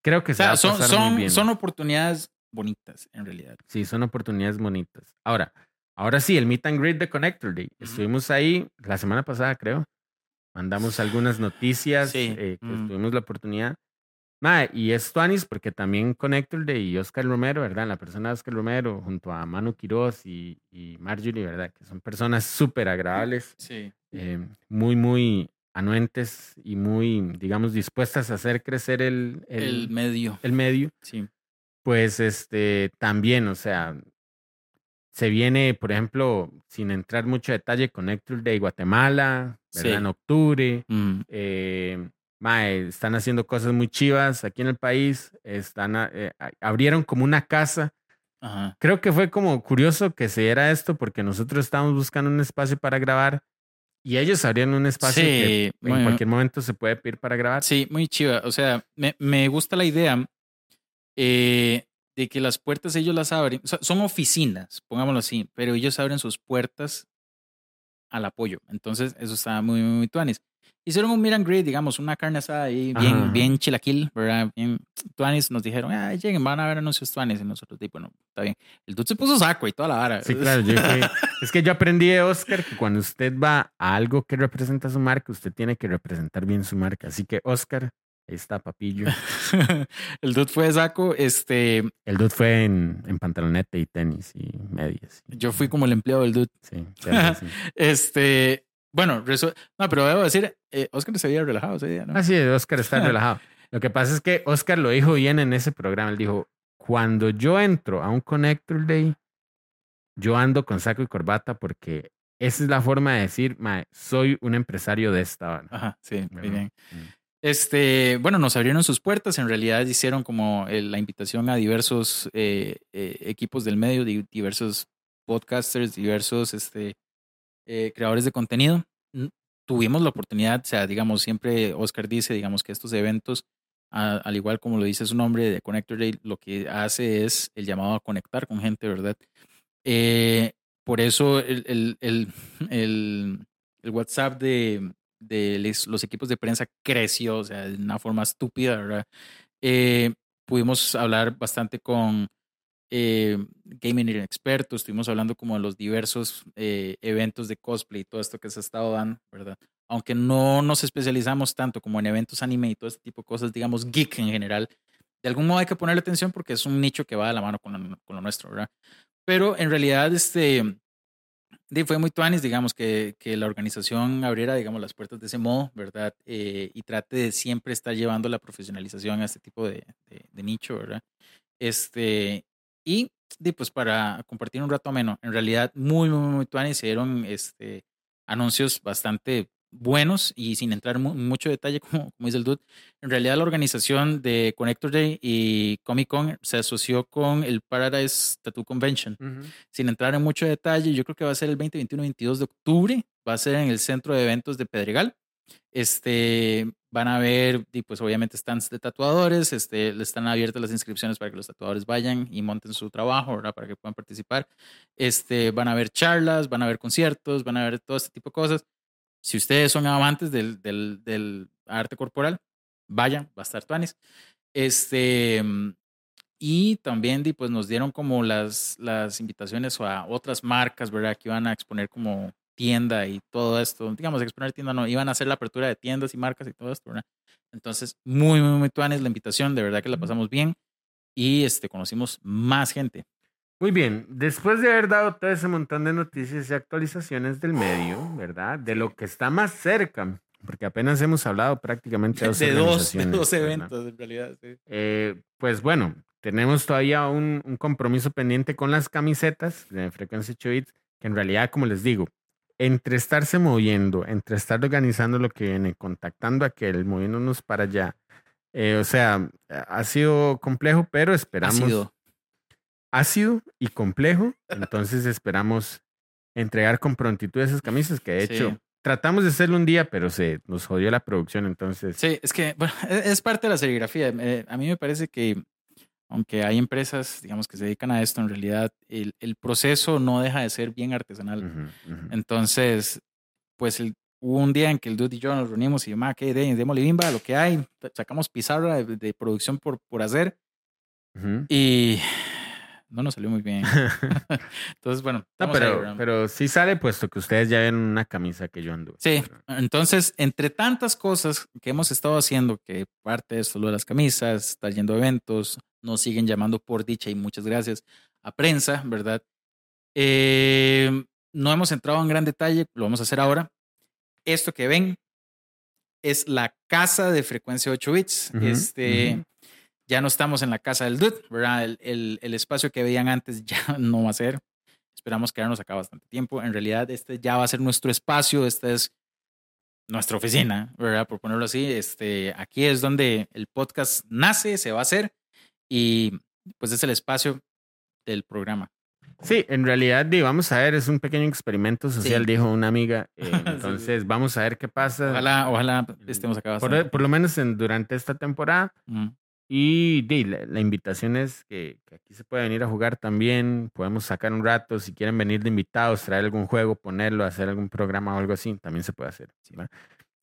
creo que O se va a son, pasar muy son, bien. son oportunidades bonitas, en realidad. Sí, son oportunidades bonitas. Ahora, ahora sí, el Meet and Greet de Connector Day. Estuvimos ahí la semana pasada, creo. Mandamos algunas noticias, Sí, eh, que mm. tuvimos la oportunidad. Y es Tuanis porque también Connector Day y Oscar Romero, ¿verdad? La persona de Oscar Romero, junto a Manu Quiroz y, y Marjorie, ¿verdad? Que son personas súper agradables, Sí. eh, muy, muy anuentes y muy, digamos, dispuestas a hacer crecer el, el, El medio. el medio Sí. pues este también, o sea, se viene, por ejemplo, sin entrar mucho detalle, Connector Day Guatemala, ¿verdad? Sí. En octubre. Mm. eh, mae, están haciendo cosas muy chivas aquí en el país. Están, a- eh, abrieron como una casa. Ajá. Creo que fue como curioso que se diera esto porque nosotros estábamos buscando un espacio para grabar y ellos abrieron un espacio que en cualquier momento se puede pedir para grabar. Sí, muy chiva. O sea, me, me gusta la idea. Eh, de que las puertas ellos las abren, o sea, son oficinas, pongámoslo así, pero ellos abren sus puertas al apoyo. Entonces, eso está muy, muy, muy tuanis. Hicieron un meet and greet, digamos, una carne asada ahí, bien, Ajá. bien chilaquil, ¿verdad? Bien tuanis. Nos dijeron, ah, lleguen, van a ver anuncios tuanis. Y nosotros, tipo, no, está bien. El dude se puso saco y toda la vara. Sí, claro. yo es que yo aprendí de Oscar que cuando usted va a algo que representa su marca, usted tiene que representar bien su marca. Así que, Oscar, ahí está, papillo. el dude fue de saco. Este, El dude fue en, en pantaloneta y tenis y medias. yo fui como el empleado del dude. Sí, sí, sí. Este, bueno, no, pero debo decir, eh, Oscar se había relajado ese día, ¿no? Ah, sí, Oscar está relajado. Lo que pasa es que Oscar lo dijo bien en ese programa. Él dijo, cuando yo entro a un Connector Day, yo ando con saco y corbata porque esa es la forma de decir, "Mae, soy un empresario de esta vara". Ajá, sí, muy bien. Mm. Este, bueno, nos abrieron sus puertas. En realidad hicieron como eh, la invitación a diversos eh, eh, equipos del medio, di- diversos podcasters, diversos este, eh, creadores de contenido. N- Tuvimos la oportunidad, o sea, digamos, siempre Oscar dice, digamos, que estos eventos, al igual como lo dice su nombre de Connector Day, lo que hace es el llamado a conectar con gente, ¿verdad? Eh, por eso el, el, el, el- el WhatsApp de, de los equipos de prensa creció, o sea, de una forma estúpida, ¿verdad? Eh, pudimos hablar bastante con eh, gaming expertos, estuvimos hablando como de los diversos eh, eventos de cosplay y todo esto que se ha estado dando, ¿verdad? Aunque no nos especializamos tanto como en eventos anime y todo este tipo de cosas, digamos, geek en general, de algún modo hay que ponerle atención porque es un nicho que va de la mano con lo, nuestro, ¿verdad? Pero en realidad, este, fue muy tuanis, digamos, que, que la organización abriera, digamos, las puertas de ese modo, ¿verdad? Eh, y trate de siempre estar llevando la profesionalización a este tipo de, de nicho, ¿verdad? Este, y, pues, para compartir un rato ameno, en realidad, muy, muy, muy tuanis, se dieron este, anuncios bastante buenos y sin entrar en mu- mucho detalle, como, como dice el dude, en realidad la organización de Connector Day y Comic Con se asoció con el Paradise Tattoo Convention sin entrar en mucho detalle, yo creo que va a ser el 20, 21, 22 de octubre. Va a ser en el centro de eventos de Pedregal. Este, van a ver, y pues obviamente stands de tatuadores. Este, le están abiertas las inscripciones para que los tatuadores vayan y monten su trabajo, ¿verdad? Para que puedan participar. Este, van a haber charlas, van a haber conciertos, van a ver todo este tipo de cosas. Si ustedes son amantes del, del, arte corporal, vayan, va a estar Tuanis. Este, mm, y también pues, nos dieron como las, las invitaciones a otras marcas, ¿verdad? Que iban a exponer como tienda y todo esto. Digamos, exponer tienda no, iban a hacer la apertura de tiendas y marcas y todo esto, ¿verdad? Entonces, muy, muy, muy tuanes la invitación. De verdad que la pasamos bien y este, conocimos más gente. Muy bien, después de haber dado todo ese montón de noticias y actualizaciones del medio, ¿verdad? De lo que está más cerca, porque apenas hemos hablado prácticamente de dos, De dos, de organizaciones, dos ¿verdad? eventos, en realidad. sí. Eh, pues bueno, tenemos todavía un, un compromiso pendiente con las camisetas de Frecuencia 8 Bits, que en realidad, como les digo, entre estarse moviendo, entre estar organizando lo que viene, contactando a aquel, moviéndonos para allá, eh, o sea, ha sido complejo, pero Ha esperamos sido. ácido y complejo. Entonces esperamos entregar con prontitud esas camisas que de Sí. hecho tratamos de hacerlo un día, pero se nos jodió la producción. Entonces, Sí, es que, bueno, es parte de la serigrafía. Eh, a mí me parece que, aunque hay empresas, digamos, que se dedican a esto, en realidad el, el proceso no deja de ser bien artesanal. ujú, ujú. Entonces, pues el- hubo un día en que el dude y yo nos reunimos y, ma, ¿qué? De, démosle bimba, lo que hay. Sacamos pizarra de, de producción por, por hacer Ujú. y no nos salió muy bien. Entonces, bueno, No, pero, pero sí sale puesto que ustedes ya ven una camisa que yo ando. Sí, entonces, entre tantas cosas que hemos estado haciendo, que parte de esto, lo de las camisas, estar yendo a eventos, nos siguen llamando por dicha y muchas gracias a prensa, ¿verdad? Eh, no hemos entrado en gran detalle, lo vamos a hacer ahora. Esto que ven es la casa de frecuencia 8 bits. Este. Ya no estamos en la casa del dude, ¿verdad? El, el- el espacio que veían antes ya no va a ser. Esperamos quedarnos acá bastante tiempo. En realidad, este ya va a ser nuestro espacio. Esta es nuestra oficina, ¿verdad? Por ponerlo así. Este, aquí es donde el podcast nace, se va a hacer y pues es el espacio del programa. Sí, en realidad, vamos a ver, es un pequeño experimento social, Sí. dijo una amiga. eh, Sí, sí. entonces, vamos a ver qué pasa. Ojalá, ojalá estemos acá por, por lo menos en, durante esta temporada. Mm. Y la, la invitación es que, que aquí se puede venir a jugar también. Podemos sacar un rato. Si quieren venir de invitados, traer algún juego, ponerlo, hacer algún programa o algo así, también se puede hacer.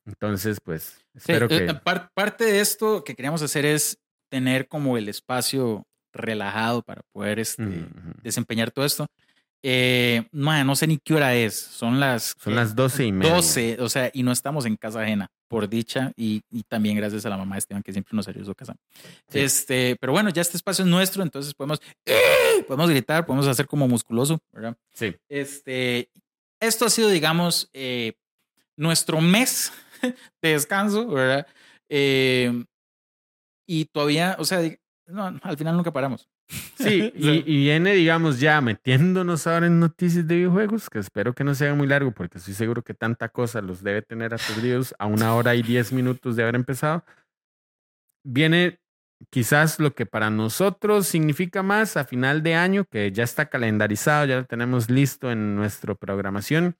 Entonces, pues, espero eh, que. par- parte de esto que queríamos hacer es tener como el espacio relajado para poder este, Ujú, ujú. desempeñar todo esto. Eh, mae, no sé ni qué hora es. Son las Son ¿qué? las doce y media. 12, o sea, y no estamos en casa ajena, por dicha, y, y también gracias a la mamá de Esteban que siempre nos ayudó a casa. Sí. Este, pero bueno, ya este espacio es nuestro, entonces podemos, podemos gritar, podemos hacer como musculoso, ¿verdad? Sí. Este, esto ha sido, digamos, eh, nuestro mes de descanso, ¿verdad? Eh, y todavía, o sea, no, al final nunca paramos. Sí, y, y viene, digamos, ya metiéndonos ahora en noticias de videojuegos, que espero que no sea muy largo, porque estoy seguro que tanta cosa los debe tener aturdidos a una hora y diez minutos de haber empezado. Viene quizás lo que para nosotros significa más a final de año, que ya está calendarizado, ya lo tenemos listo en nuestra programación.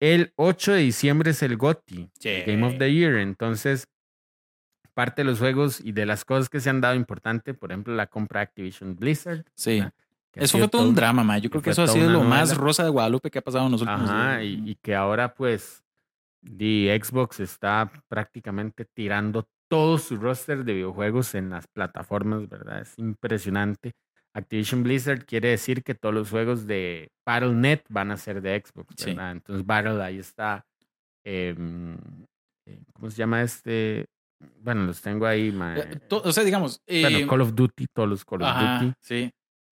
El 8 de diciembre es el GOTY, el Game of the Year. Entonces, parte de los juegos y de las cosas que se han dado importante, por ejemplo, la compra de Activision Blizzard. Sí. Eso fue todo un drama, ma. Yo creo que eso ha sido lo más rosa de Guadalupe que ha pasado en los últimos Ajá, días. y, y que ahora pues the Xbox está prácticamente tirando todo su roster de videojuegos en las plataformas, ¿verdad? Es impresionante. Activision Blizzard quiere decir que todos los juegos de Battle.net van a ser de Xbox, Sí. ¿verdad? Entonces Battle ahí está, em, eh, ¿cómo se llama este? Bueno, los tengo ahí, ma- Eh, to- o sea, digamos. bueno, eh, Call of Duty, todos los Call of ajá, Duty. sí.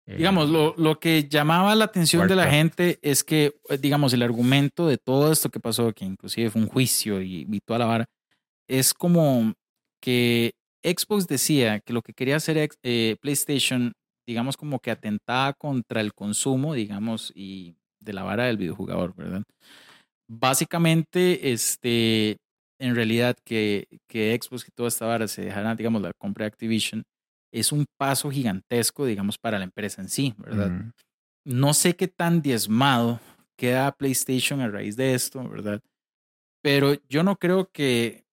eh, Digamos, lo, lo que llamaba la atención de la Warcraft. gente es que, eh, digamos, el argumento de todo esto que pasó, que inclusive fue un juicio y, y toda la vara, es como que Xbox decía que lo que quería hacer eh, PlayStation, digamos, como que atentaba contra el consumo, digamos, y de la vara del videojugador, ¿verdad? Básicamente, este, en realidad, que, que Xbox y toda esta vara se dejaran, digamos, la compra de Activision, es un paso gigantesco, digamos, para la empresa en sí, ¿verdad? ujú. No sé qué tan diezmado queda PlayStation a raíz de esto, ¿verdad? Pero yo no creo que,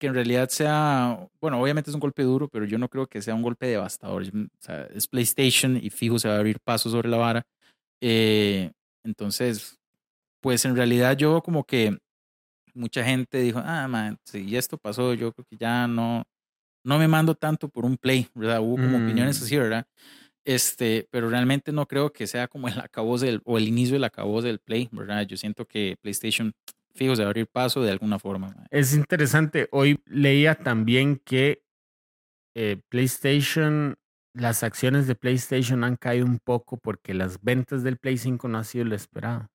que en realidad sea, bueno, obviamente es un golpe duro, pero yo no creo que sea un golpe devastador. O sea, es PlayStation y fijo se va a abrir paso sobre la vara. Eh, entonces, pues en realidad yo como que mucha gente dijo, ah, man, si esto pasó, yo creo que ya no, no me mando tanto por un play, ¿verdad? Hubo como Mm. opiniones así, ¿verdad? Este, pero realmente no creo que sea como el acabose del, o el inicio del acabose del play, ¿verdad? Yo siento que PlayStation, fijo, se va a abrir paso de alguna forma. man. Es interesante. Hoy leía también que eh, PlayStation, las acciones de PlayStation han caído un poco porque las ventas del Play 5 no han sido lo esperado.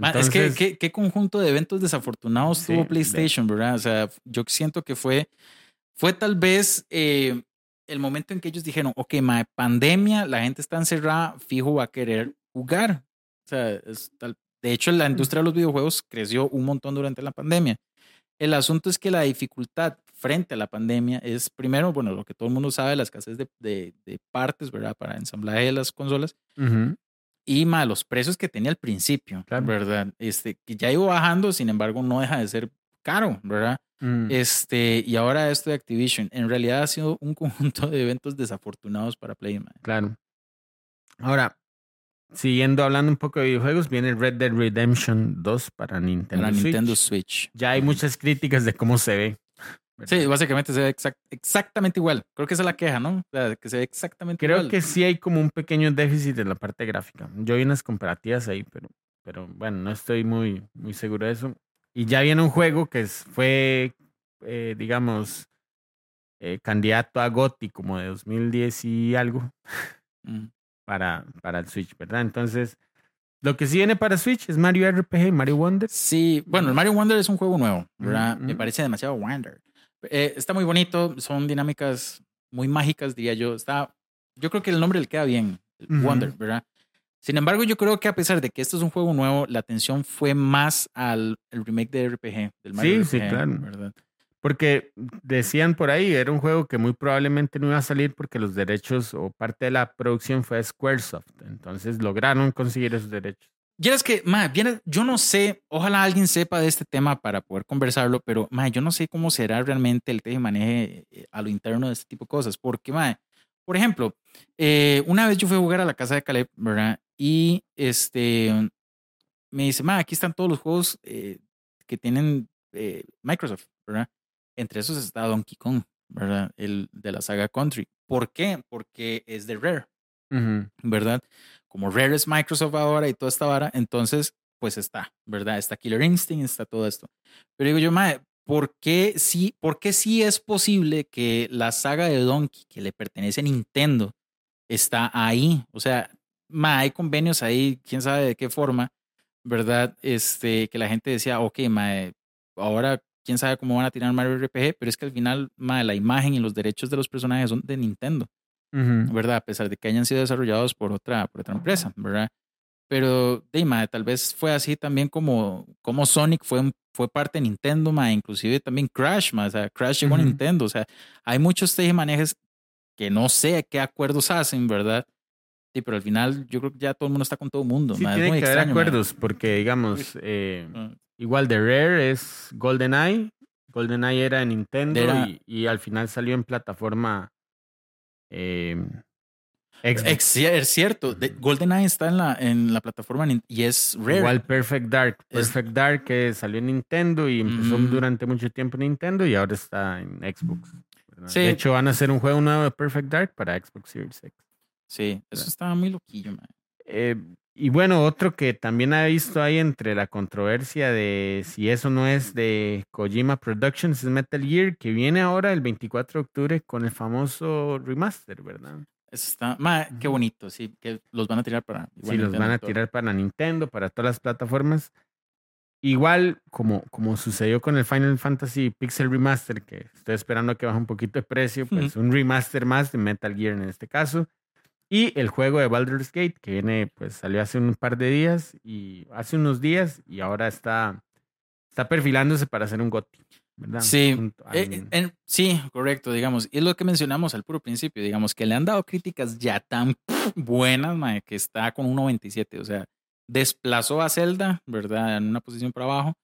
Man, es que ¿qué, qué conjunto de eventos desafortunados Sí, tuvo de- PlayStation, ¿verdad? O sea, yo siento que fue, fue tal vez eh, el momento en que ellos dijeron, ok, ma, pandemia, la gente está encerrada, fijo va a querer jugar. O sea, es tal- de hecho, la industria de los videojuegos creció un montón durante la pandemia. El asunto es que la dificultad frente a la pandemia es, primero, bueno, lo que todo el mundo sabe, la escasez de, de- de partes, ¿verdad? Para ensamblaje de las consolas ujú, y más los precios que tenía al principio, Claro. ¿verdad? Este, que ya iba bajando, sin embargo, no deja de ser caro, ¿verdad? mm, Este, y ahora esto de Activision, en realidad ha sido un conjunto de eventos desafortunados para Play, man. claro. Ahora, siguiendo hablando un poco de videojuegos, viene Red Dead Redemption 2 para Nintendo para Switch. Nintendo Switch. Ya hay muchas críticas de cómo se ve. Sí, básicamente se ve exact- exactamente igual. Creo que esa es la queja, ¿no? O sea, que se ve exactamente Creo igual. que sí hay como un pequeño déficit en la parte gráfica. Yo vi unas comparativas ahí, pero, pero bueno, no estoy muy, muy seguro de eso. Y ya viene un juego que fue, eh, digamos, eh, candidato a GOTY como de 2010 y algo Mm. para, para el Switch, ¿verdad? Entonces, lo que sí viene para Switch es Mario RPG, Mario Wonder. Sí, bueno, el Mario Wonder es un juego nuevo, ¿verdad? Me parece demasiado Wonder. Eh, está muy bonito, son dinámicas muy mágicas, diría yo. Está, yo creo que el nombre le queda bien. Wonder, ¿verdad? Sin embargo, yo creo que a pesar de que esto es un juego nuevo, la atención fue más al el remake de RPG, del Mario Sí, sí, RPG, claro. ¿verdad? Porque decían por ahí, era un juego que muy probablemente no iba a salir porque los derechos o parte de la producción fue Squaresoft. Entonces lograron conseguir esos derechos. Ya es que, ma, yo no sé, ojalá alguien sepa de este tema para poder conversarlo, pero ma, yo no sé cómo será realmente el y maneje eh, a lo interno de este tipo de cosas. Porque, ma, por ejemplo, eh, una vez yo fui a jugar a la casa de Caleb, ¿verdad? Y este me dice, ma, aquí están todos los juegos eh, que tienen Microsoft, ¿verdad? Entre esos está Donkey Kong, ¿verdad? El de la saga Country. ¿Por qué? Porque es de Rare. ¿Verdad? Como Rare es Microsoft ahora y toda esta vara, entonces, pues está, ¿verdad? Está Killer Instinct, está todo esto. Pero digo yo, mae, ¿por qué sí, por qué sí es posible que la saga de Donkey, que le pertenece a Nintendo, está ahí? O sea, mae, hay convenios ahí, quién sabe de qué forma, ¿verdad? Este, que la gente decía, ok, mae, ahora quién sabe cómo van a tirar Mario RPG, pero es que al final, mae, la imagen y los derechos de los personajes son de Nintendo. ¿Verdad? A pesar de que hayan sido desarrollados por otra, por otra empresa, ¿verdad? Pero, de mae, tal vez fue así también como, como Sonic fue, fue parte de Nintendo, mae, inclusive también Crash, mae, o sea, Crash llegó Ujú. a Nintendo, o sea, hay muchos tejemanejes que no sé qué acuerdos hacen, ¿verdad? Sí, pero al final yo creo que ya todo el mundo está con todo el mundo, Sí, es tiene muy que haber extraño, mae. acuerdos, porque digamos, eh, Ah, igual de Rare es GoldenEye. GoldenEye era de Nintendo Era- y, y al final salió en plataforma eh. Es cier- es cierto, de- GoldenEye está en la, en la plataforma y es Rare. Igual Perfect Dark. Es- Perfect Dark que salió en Nintendo y empezó Mm. durante mucho tiempo en Nintendo y ahora está en Xbox. ¿verdad? Sí. De hecho, van a hacer un juego nuevo de Perfect Dark para Xbox Series X. Sí, eso estaba muy loquillo, mae. Eh, y bueno, otro que también ha visto ahí entre la controversia de si eso no es de Kojima Productions, es Metal Gear, que viene ahora el 24 de octubre con el famoso remaster, ¿verdad? Eso está, qué bonito, sí, que los van a tirar para. Sí, los van a tirar para Nintendo, para todas las plataformas. Igual como, como sucedió con el Final Fantasy Pixel Remaster, que estoy esperando que baje un poquito de precio, pues un remaster más de Metal Gear en este caso. Y el juego de Baldur's Gate, que viene, pues salió hace un par de días y hace unos días y ahora está, está perfilándose para hacer un GOTY, ¿verdad? Sí, Eh, en- sí, correcto, digamos. Y es lo que mencionamos al puro principio, digamos, que le han dado críticas ya tan buenas, que está con un 97. O sea, desplazó a Zelda, ¿verdad? En una posición para abajo.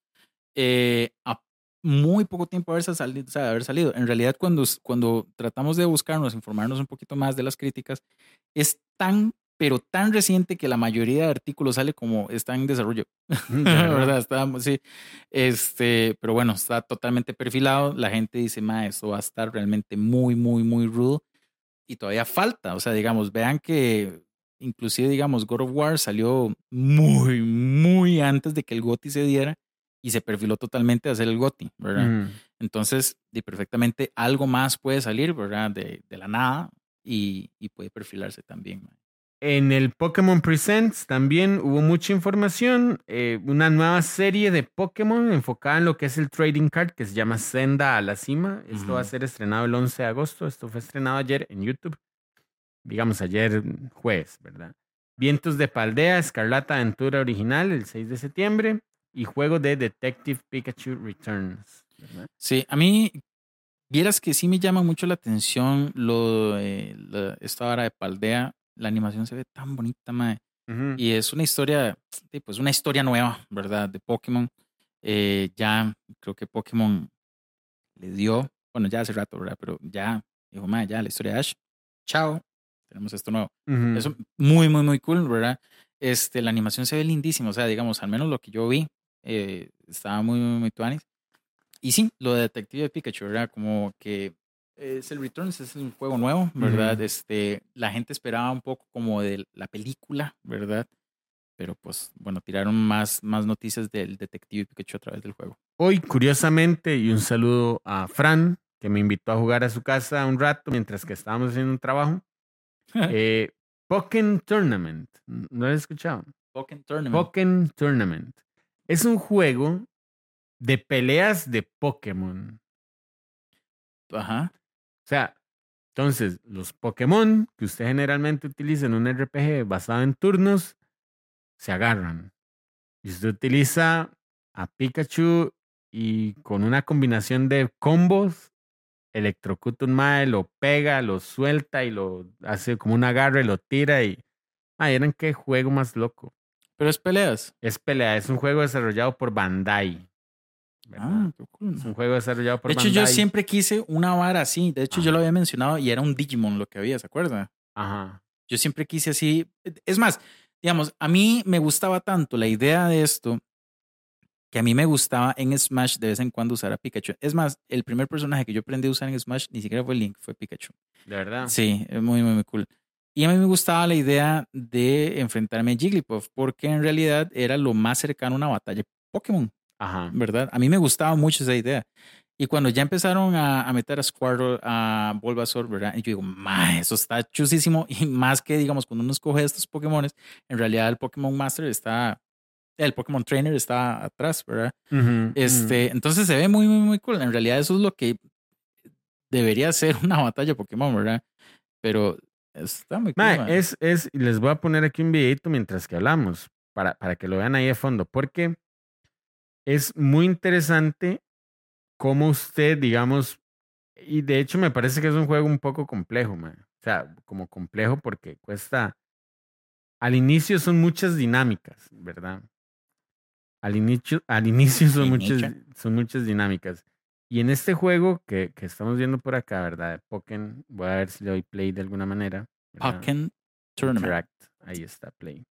eh, a muy poco tiempo haberse salido, o sea, haber salido. En realidad, cuando, cuando tratamos de buscarnos, informarnos un poquito más de las críticas, es tan, pero tan reciente que la mayoría de artículos sale como está en desarrollo. ¿verdad? Está, sí. Este, pero bueno, está totalmente perfilado. La gente dice, ma, esto va a estar realmente muy, muy, muy rudo. Y todavía falta. O sea, digamos, vean que inclusive, digamos, God of War salió muy, muy antes de que el GOTY se diera y se perfiló totalmente a hacer el GOTY, ¿verdad? Ujú. Entonces, de perfectamente algo más puede salir, ¿verdad? De, de la nada y, y puede perfilarse también. En el Pokémon Presents también hubo mucha información, eh, una nueva serie de Pokémon enfocada en lo que es el trading card que se llama Senda a la Cima. Esto va a ser estrenado el 11 de agosto, esto fue estrenado ayer en YouTube, digamos ayer mm, jueves, ¿verdad? Vientos de Paldea, Escarlata Aventura Original el 6 de septiembre y juego de Detective Pikachu Returns. ¿verdad? Sí, a mí, vieras que sí me llama mucho la atención lo, eh, la- esta vara de Paldea. La animación se ve tan bonita, mae. Ujú. Y es una historia, pues una historia nueva, ¿verdad? De Pokémon. Eh, ya creo que Pokémon le dio, bueno, ya hace rato, ¿verdad? Pero ya dijo, mae, ya la historia de Ash. Chao. Tenemos esto nuevo. Ujú. Eso muy, muy, muy cool, ¿verdad? Este, la animación se ve lindísima, o sea, digamos, al menos lo que yo vi, eh, estaba muy, muy, muy tuanis. Y sí, lo de Detective Pikachu, ¿verdad? Como que es el Returns, es un juego nuevo, ¿verdad? Ujú. Este, la gente esperaba un poco como de la película, ¿verdad? Pero pues, bueno, tiraron más, más noticias del Detective Pikachu a través del juego. Hoy, curiosamente, y un saludo a Fran, que me invitó a jugar a su casa un rato mientras que estábamos haciendo un trabajo. Eh, Pokémon Tournament. ¿No lo has escuchado? Pokémon Tournament. Pokémon Tournament. Es un juego de peleas de Pokémon. Ajá. O sea, entonces, los Pokémon que usted generalmente utiliza en un RPG basado en turnos, se agarran. Y usted utiliza a Pikachu y con una combinación de combos, electrocuta un mae, lo pega, lo suelta y lo hace como un agarre, lo tira y... Ay, eran qué juego más loco. Pero es peleas. Es pelea, es un juego desarrollado por Bandai. Ah, qué cool. Es un juego desarrollado por De hecho, Bandai. yo siempre quise una vara así. De hecho, yo lo había mencionado y era un Digimon lo que había, ¿se acuerda? Ajá. Yo siempre quise así. Es más, digamos, a mí me gustaba tanto la idea de esto que a mí me gustaba en Smash de vez en cuando usar a Pikachu. Es más, el primer personaje que yo aprendí a usar en Smash ni siquiera fue Link, fue Pikachu. De verdad. Sí, es muy, muy, muy cool. Y a mí me gustaba la idea de enfrentarme a Jigglypuff porque en realidad era lo más cercano a una batalla Pokémon. Ajá. ¿verdad? A mí me gustaba mucho esa idea. Y cuando ya empezaron a, a meter a Squirtle, a Bulbasaur, ¿verdad? Y yo digo, ma, eso está chusísimo. Y más que, digamos, cuando uno escoge estos Pokémon, en realidad el Pokémon Master está, el Pokémon Trainer está atrás, ¿verdad? Ujú, Este, entonces se ve muy, muy, muy cool. En realidad eso es lo que debería ser una batalla Pokémon, ¿verdad? Pero está muy cool. Ma. es, es, les voy a poner aquí un videito mientras que hablamos, para, para que lo vean ahí de fondo, porque es muy interesante cómo usted, digamos, y de hecho me parece que es un juego un poco complejo, mae. o sea, como complejo porque cuesta, al inicio son muchas dinámicas, ¿verdad? Al inicio, al inicio son, muchas, Inicio. son muchas dinámicas. Y en este juego que, que estamos viendo por acá, ¿verdad? De Pokémon, voy a ver si le doy play de alguna manera. Pokémon Tournament. Interact. Ahí está, Play.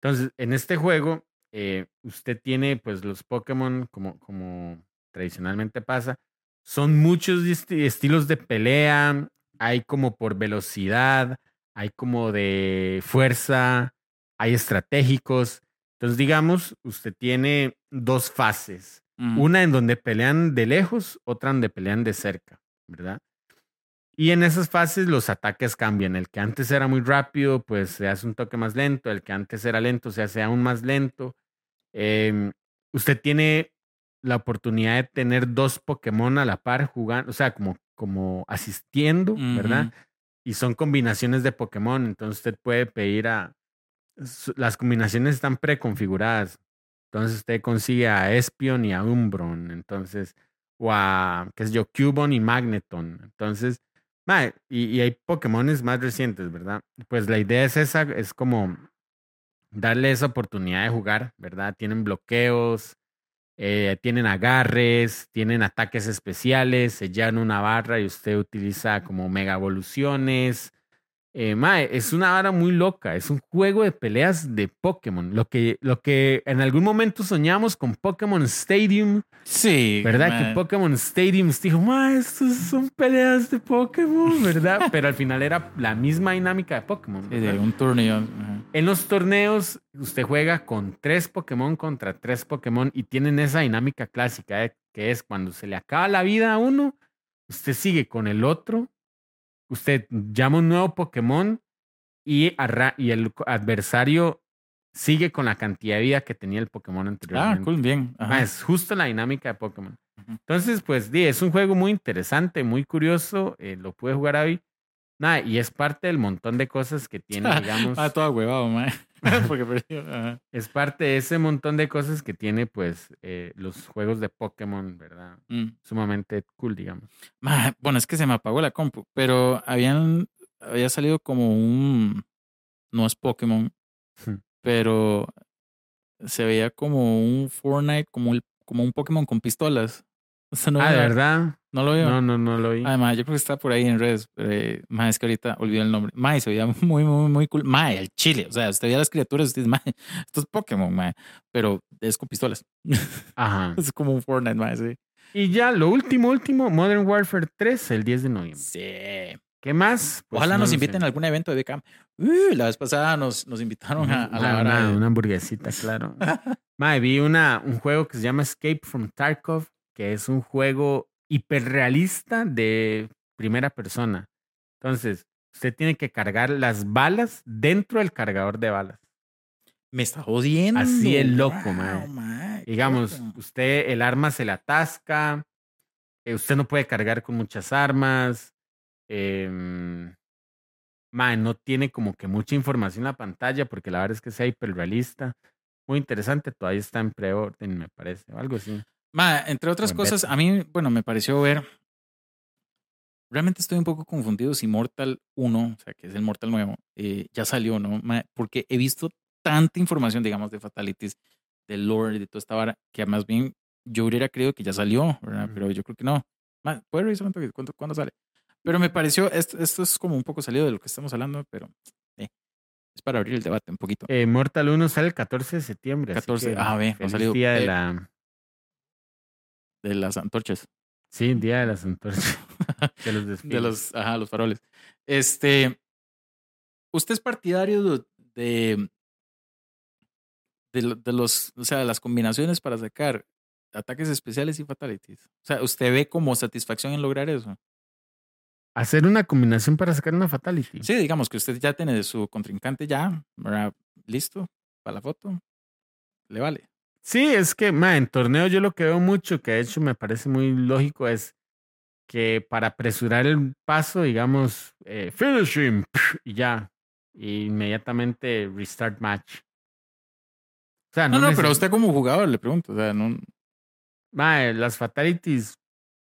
Entonces, en este juego, eh, usted tiene pues los Pokémon, como, como tradicionalmente pasa, son muchos esti- estilos de pelea, hay como por velocidad, hay como de fuerza, hay estratégicos. Entonces, digamos, usted tiene dos fases. Mm. Una en donde pelean de lejos, otra donde pelean de cerca, ¿verdad? Y en esas fases los ataques cambian. El que antes era muy rápido, pues se hace un toque más lento. El que antes era lento, se hace aún más lento. Em, usted tiene la oportunidad de tener dos Pokémon a la par jugando, o sea, como, como asistiendo, ¿verdad? Y son combinaciones de Pokémon. Entonces usted puede pedir a... Las combinaciones están preconfiguradas. Entonces usted consigue a Espion y a Umbron. Entonces, o a, qué sé yo, Cubone y Magneton. Entonces, y, y hay Pokémones más recientes, ¿verdad? Pues la idea es esa, es como darle esa oportunidad de jugar, ¿verdad? Tienen bloqueos, eh, tienen agarres, tienen ataques especiales, se llevan una barra y usted utiliza como mega evoluciones. Eh, mae, es una vara muy loca, es un juego de peleas de Pokémon. Lo que, lo que en algún momento soñamos con Pokémon Stadium, Sí. ¿verdad? Que Pokémon Stadium dijo, mae, estos son peleas de Pokémon, ¿verdad? Pero al final era la misma dinámica de Pokémon. Sí, de un torneo. ajá. En los torneos, usted juega con tres Pokémon contra tres Pokémon y tienen esa dinámica clásica, ¿eh? que es cuando se le acaba la vida a uno, usted sigue con el otro, usted llama un nuevo Pokémon y, y el adversario sigue con la cantidad de vida que tenía el Pokémon Ah, anteriormente. cool, bien. Ah, Ajá. Es justo la dinámica de Pokémon. Entonces, pues, es un juego muy interesante, muy curioso. eh, lo pude jugar hoy. Nada, y es parte del montón de cosas que tiene, digamos. Ah, todo huevado, mae. Porque perdió. ajá. Es parte de ese montón de cosas que tiene, pues, eh, los juegos de Pokémon, ¿verdad? Mm. Sumamente cool, digamos. Ma, Bueno, es que se me apagó la compu, pero habían, había salido como un, no es Pokémon, Hmm. pero se veía como un Fortnite, como, el, como un Pokémon con pistolas. O sea, no, ah, ¿de verdad? No lo vio. No, no, no lo vi. Además, yo creo que está por ahí en redes. Eh, ma, es que ahorita olvidé el nombre. Ma, y se veía muy, muy, muy cool. Ma, el chile. O sea, usted veía las criaturas usted dice, ma, esto es Pokémon, ma. Pero es con pistolas. Ajá. es como un Fortnite, ma, sí. Y ya, lo último, último, Modern Warfare 3, el 10 de noviembre. Sí. ¿Qué más? Pues Ojalá no nos inviten sé. a algún evento de BCAM. Uh, la vez pasada nos, nos invitaron a, a la Una- una hamburguesita, claro. Mae, vi una, un juego que se llama Escape from Tarkov, que es un juego hiperrealista de primera persona. Entonces, usted tiene que cargar las balas dentro del cargador de balas. Me está jodiendo. Así es loco, Wow, qué Digamos, loco. usted, el arma se le atasca, eh, usted no puede cargar con muchas armas. em, mae, no tiene como que mucha información en la pantalla porque la verdad es que sea hiperrealista. Muy interesante, todavía está en preorden, me parece, o algo así. Ma, entre otras cosas, a mí, bueno, me pareció ver. Realmente estoy un poco confundido si Mortal 1, o sea, que es el Mortal nuevo, eh, ya salió, ¿no? Ma, porque he visto tanta información, digamos, de Fatalities, del lore, de toda esta vara, que más bien yo hubiera creído que ya salió, ¿verdad? Pero yo creo que no. Ma, ¿Puede revisar? ¿Cuánto- cuándo sale? Pero me pareció, esto, esto es como un poco salido de lo que estamos hablando, pero eh, es para abrir el debate un poquito. Eh, Mortal 1 sale el 14 de septiembre. así 14, que ah, ve, no salió. día de Eh, la. De las antorchas. Sí, día de las antorchas. de los desfiles. de los, ajá, los faroles. Este, ¿usted es partidario de, de, de lo- de los, o sea, las combinaciones para sacar ataques especiales y fatalities? O sea, ¿usted ve como satisfacción en lograr eso? Hacer una combinación para sacar una Fatality. Sí, digamos que usted ya tiene de su contrincante ya, ¿verdad? listo para la foto, le vale. Sí, es que, ma, en torneo yo lo que veo mucho, que de hecho me parece muy lógico, es que para apresurar el paso, digamos, eh, finish him, y ya, y inmediatamente restart match. O sea, No, no, pero neces- usted como jugador le pregunto, o sea, no, ma, las fatalities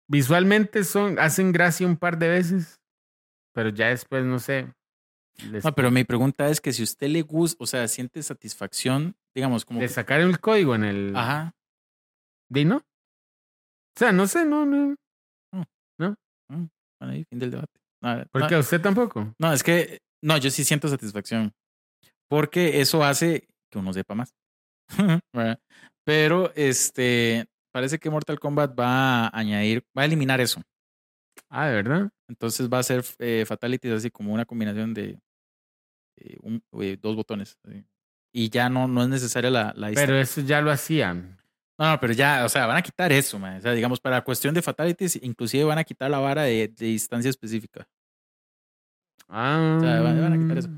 visualmente son, hacen gracia un par de veces, pero ya después, no sé. les- no, pero mi pregunta es que si usted le gusta, o sea, siente satisfacción, digamos, como... de que- sacar el código en el... Ajá. ¿De no? O sea, no sé, no, no. Bueno, ahí, fin del debate. No, ¿Por no, qué a usted tampoco? no, es que, no, yo sí siento satisfacción. Porque eso hace que uno sepa más. Pero, este, parece que Mortal Kombat va a añadir, va a eliminar eso. Ah, ¿de verdad? Entonces va a ser eh, Fatalities así como una combinación de eh, un- eh, dos botones. así. Y ya no, no es necesaria la, la Pero eso ya lo hacían. No, no, pero ya, o sea, van a quitar eso, man. O sea, digamos, para cuestión de fatalities, inclusive van a quitar la vara de, de distancia específica. Ah. sea, van- van a quitar eso.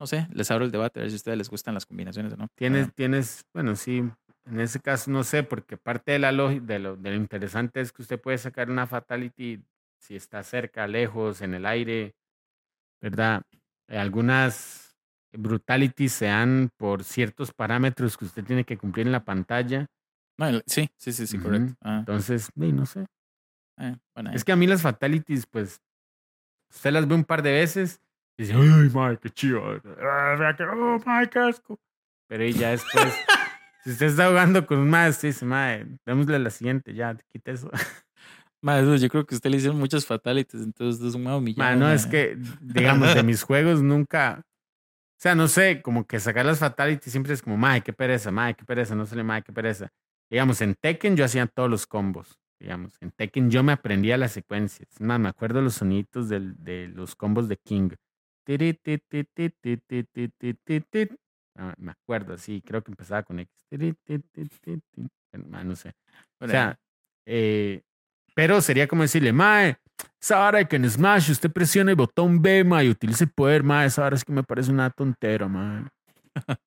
No sé, les abro el debate a ver si a ustedes les gustan las combinaciones o no. Tienes, Bueno, tienes, bueno, sí, en ese caso no sé, porque parte de la lógica, de lo, de lo interesante es que usted puede sacar una fatality si está cerca, lejos, en el aire, ¿verdad? Eh, Algunas brutalities se dan por ciertos parámetros que usted tiene que cumplir en la pantalla. no, el- sí, sí, sí, sí, correcto. Ah, Entonces, no sé. eh, bueno, Es eh. que a mí las fatalities, pues, usted las ve un par de veces y dice, ay, madre, qué chido. Ah, oh, madre, qué asco. Pero ahí ya después, si usted está jugando con un madre, usted dice, madre, démosle la siguiente, ya, quita eso. Ma, dude, yo creo que a usted le hicieron muchas fatalities, entonces es un humillado. Ma, no, es que, digamos, de mis juegos nunca. O sea, no sé, como que sacar las fatalities siempre es como, madre, qué pereza, madre, qué pereza, no sale, madre, qué pereza. Digamos, en Tekken yo hacía todos los combos. Digamos, en Tekken yo me aprendía las secuencias. Es más, me acuerdo los sonitos del, de los combos de King. Me acuerdo, sí, creo que empezaba con X. No sé. O sea, eh, pero sería como decirle, Mae, esa vara que en Smash usted presiona el botón B, Mae, y utilice poder, Mae, esa vara es que me parece una tontera, Mae.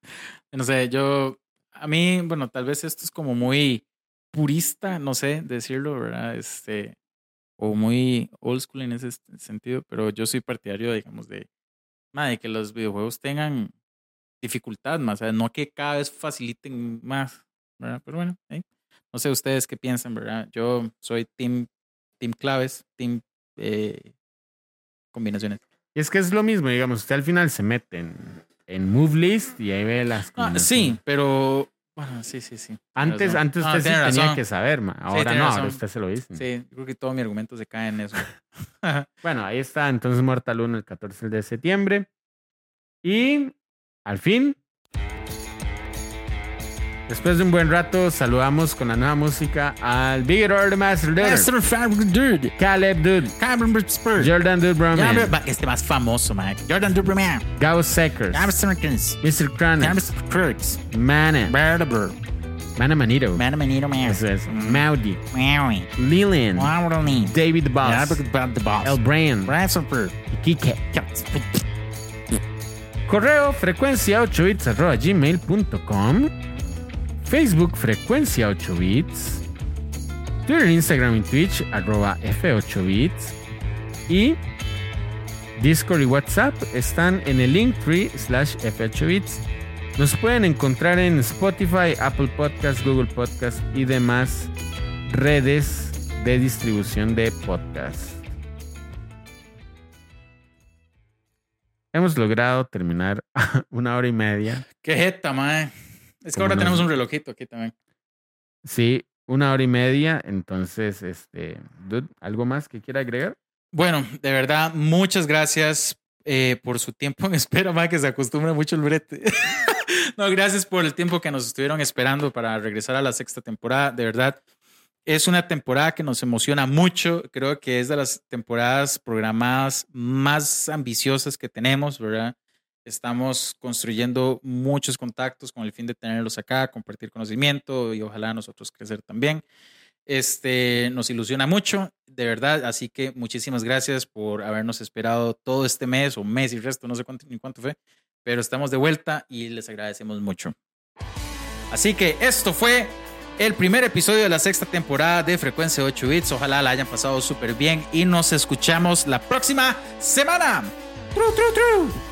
no sé, yo, a mí, bueno, tal vez esto es como muy purista, no sé decirlo, ¿verdad? Este, o muy old school en ese sentido, pero yo soy partidario, digamos, de, ma, de que los videojuegos tengan dificultad más, o sea, no que cada vez faciliten más, ¿verdad? Pero bueno, ¿eh? No sé ustedes qué piensan, ¿verdad? Yo soy team, team claves, team eh, combinaciones. Y es que es lo mismo, digamos, usted al final se mete en, en Move List y ahí ve las Ah, sí, pero, bueno, sí, sí, sí. Antes, razón. antes No, usted sí tenía razón. que saber, Mae. Ahora no, razón. ahora usted se lo dice. Sí, creo que todo mi argumento se cae en eso. Bueno, ahí está, entonces Mortal 1 el 14 de septiembre. Y al fin, después de un buen rato, saludamos con la nueva música al Bigger Order Master Dude, Master Fabric Dude. Caleb Dude, Cameron Spurs. Jordan Dude Broman, Este más famoso, man. Jordan Dude Premier. Gao Seckers. Mr. Cronin, Amsterdam Crooks. Mana, Berber. Mana Manito, Man, Manito, man. eso es, Maudi, Maui. Lillian, Waterly. David the Boss, the boss. El Brasselberg. y Kike. Correo frecuencia 8 bits gmail.com. Facebook frecuencia 8 bits. Twitter, Instagram y Twitch arroba F8 bits. Y Discord y WhatsApp están en el link tree slash F8 bits. Nos pueden encontrar en Spotify, Apple Podcast, Google Podcast y demás redes de distribución de podcast. hemos logrado terminar una hora y media. Qué jeta, mae. Es que ahora tenemos un relojito aquí también. Sí, una hora y media. Entonces, este, dude, ¿algo más que quiera agregar? Bueno, de verdad, muchas gracias eh, por su tiempo en espera, mae, que se acostumbra mucho el brete. no, gracias por el tiempo que nos estuvieron esperando para regresar a la sexta temporada. De verdad, es una temporada que nos emociona mucho. Creo que es de las temporadas programadas más ambiciosas que tenemos, ¿verdad? Estamos construyendo muchos contactos con el fin de tenerlos acá, compartir conocimiento y ojalá nosotros crecer también. Este nos ilusiona mucho, de verdad. Así que muchísimas gracias por habernos esperado todo este mes o mes y resto, no sé cuánto ni cuánto fue, pero estamos de vuelta y les agradecemos mucho. Así que esto fue el primer episodio de la sexta temporada de Frecuencia 8 Bits. Ojalá la hayan pasado súper bien y nos escuchamos la próxima semana. Tru, tru, tru.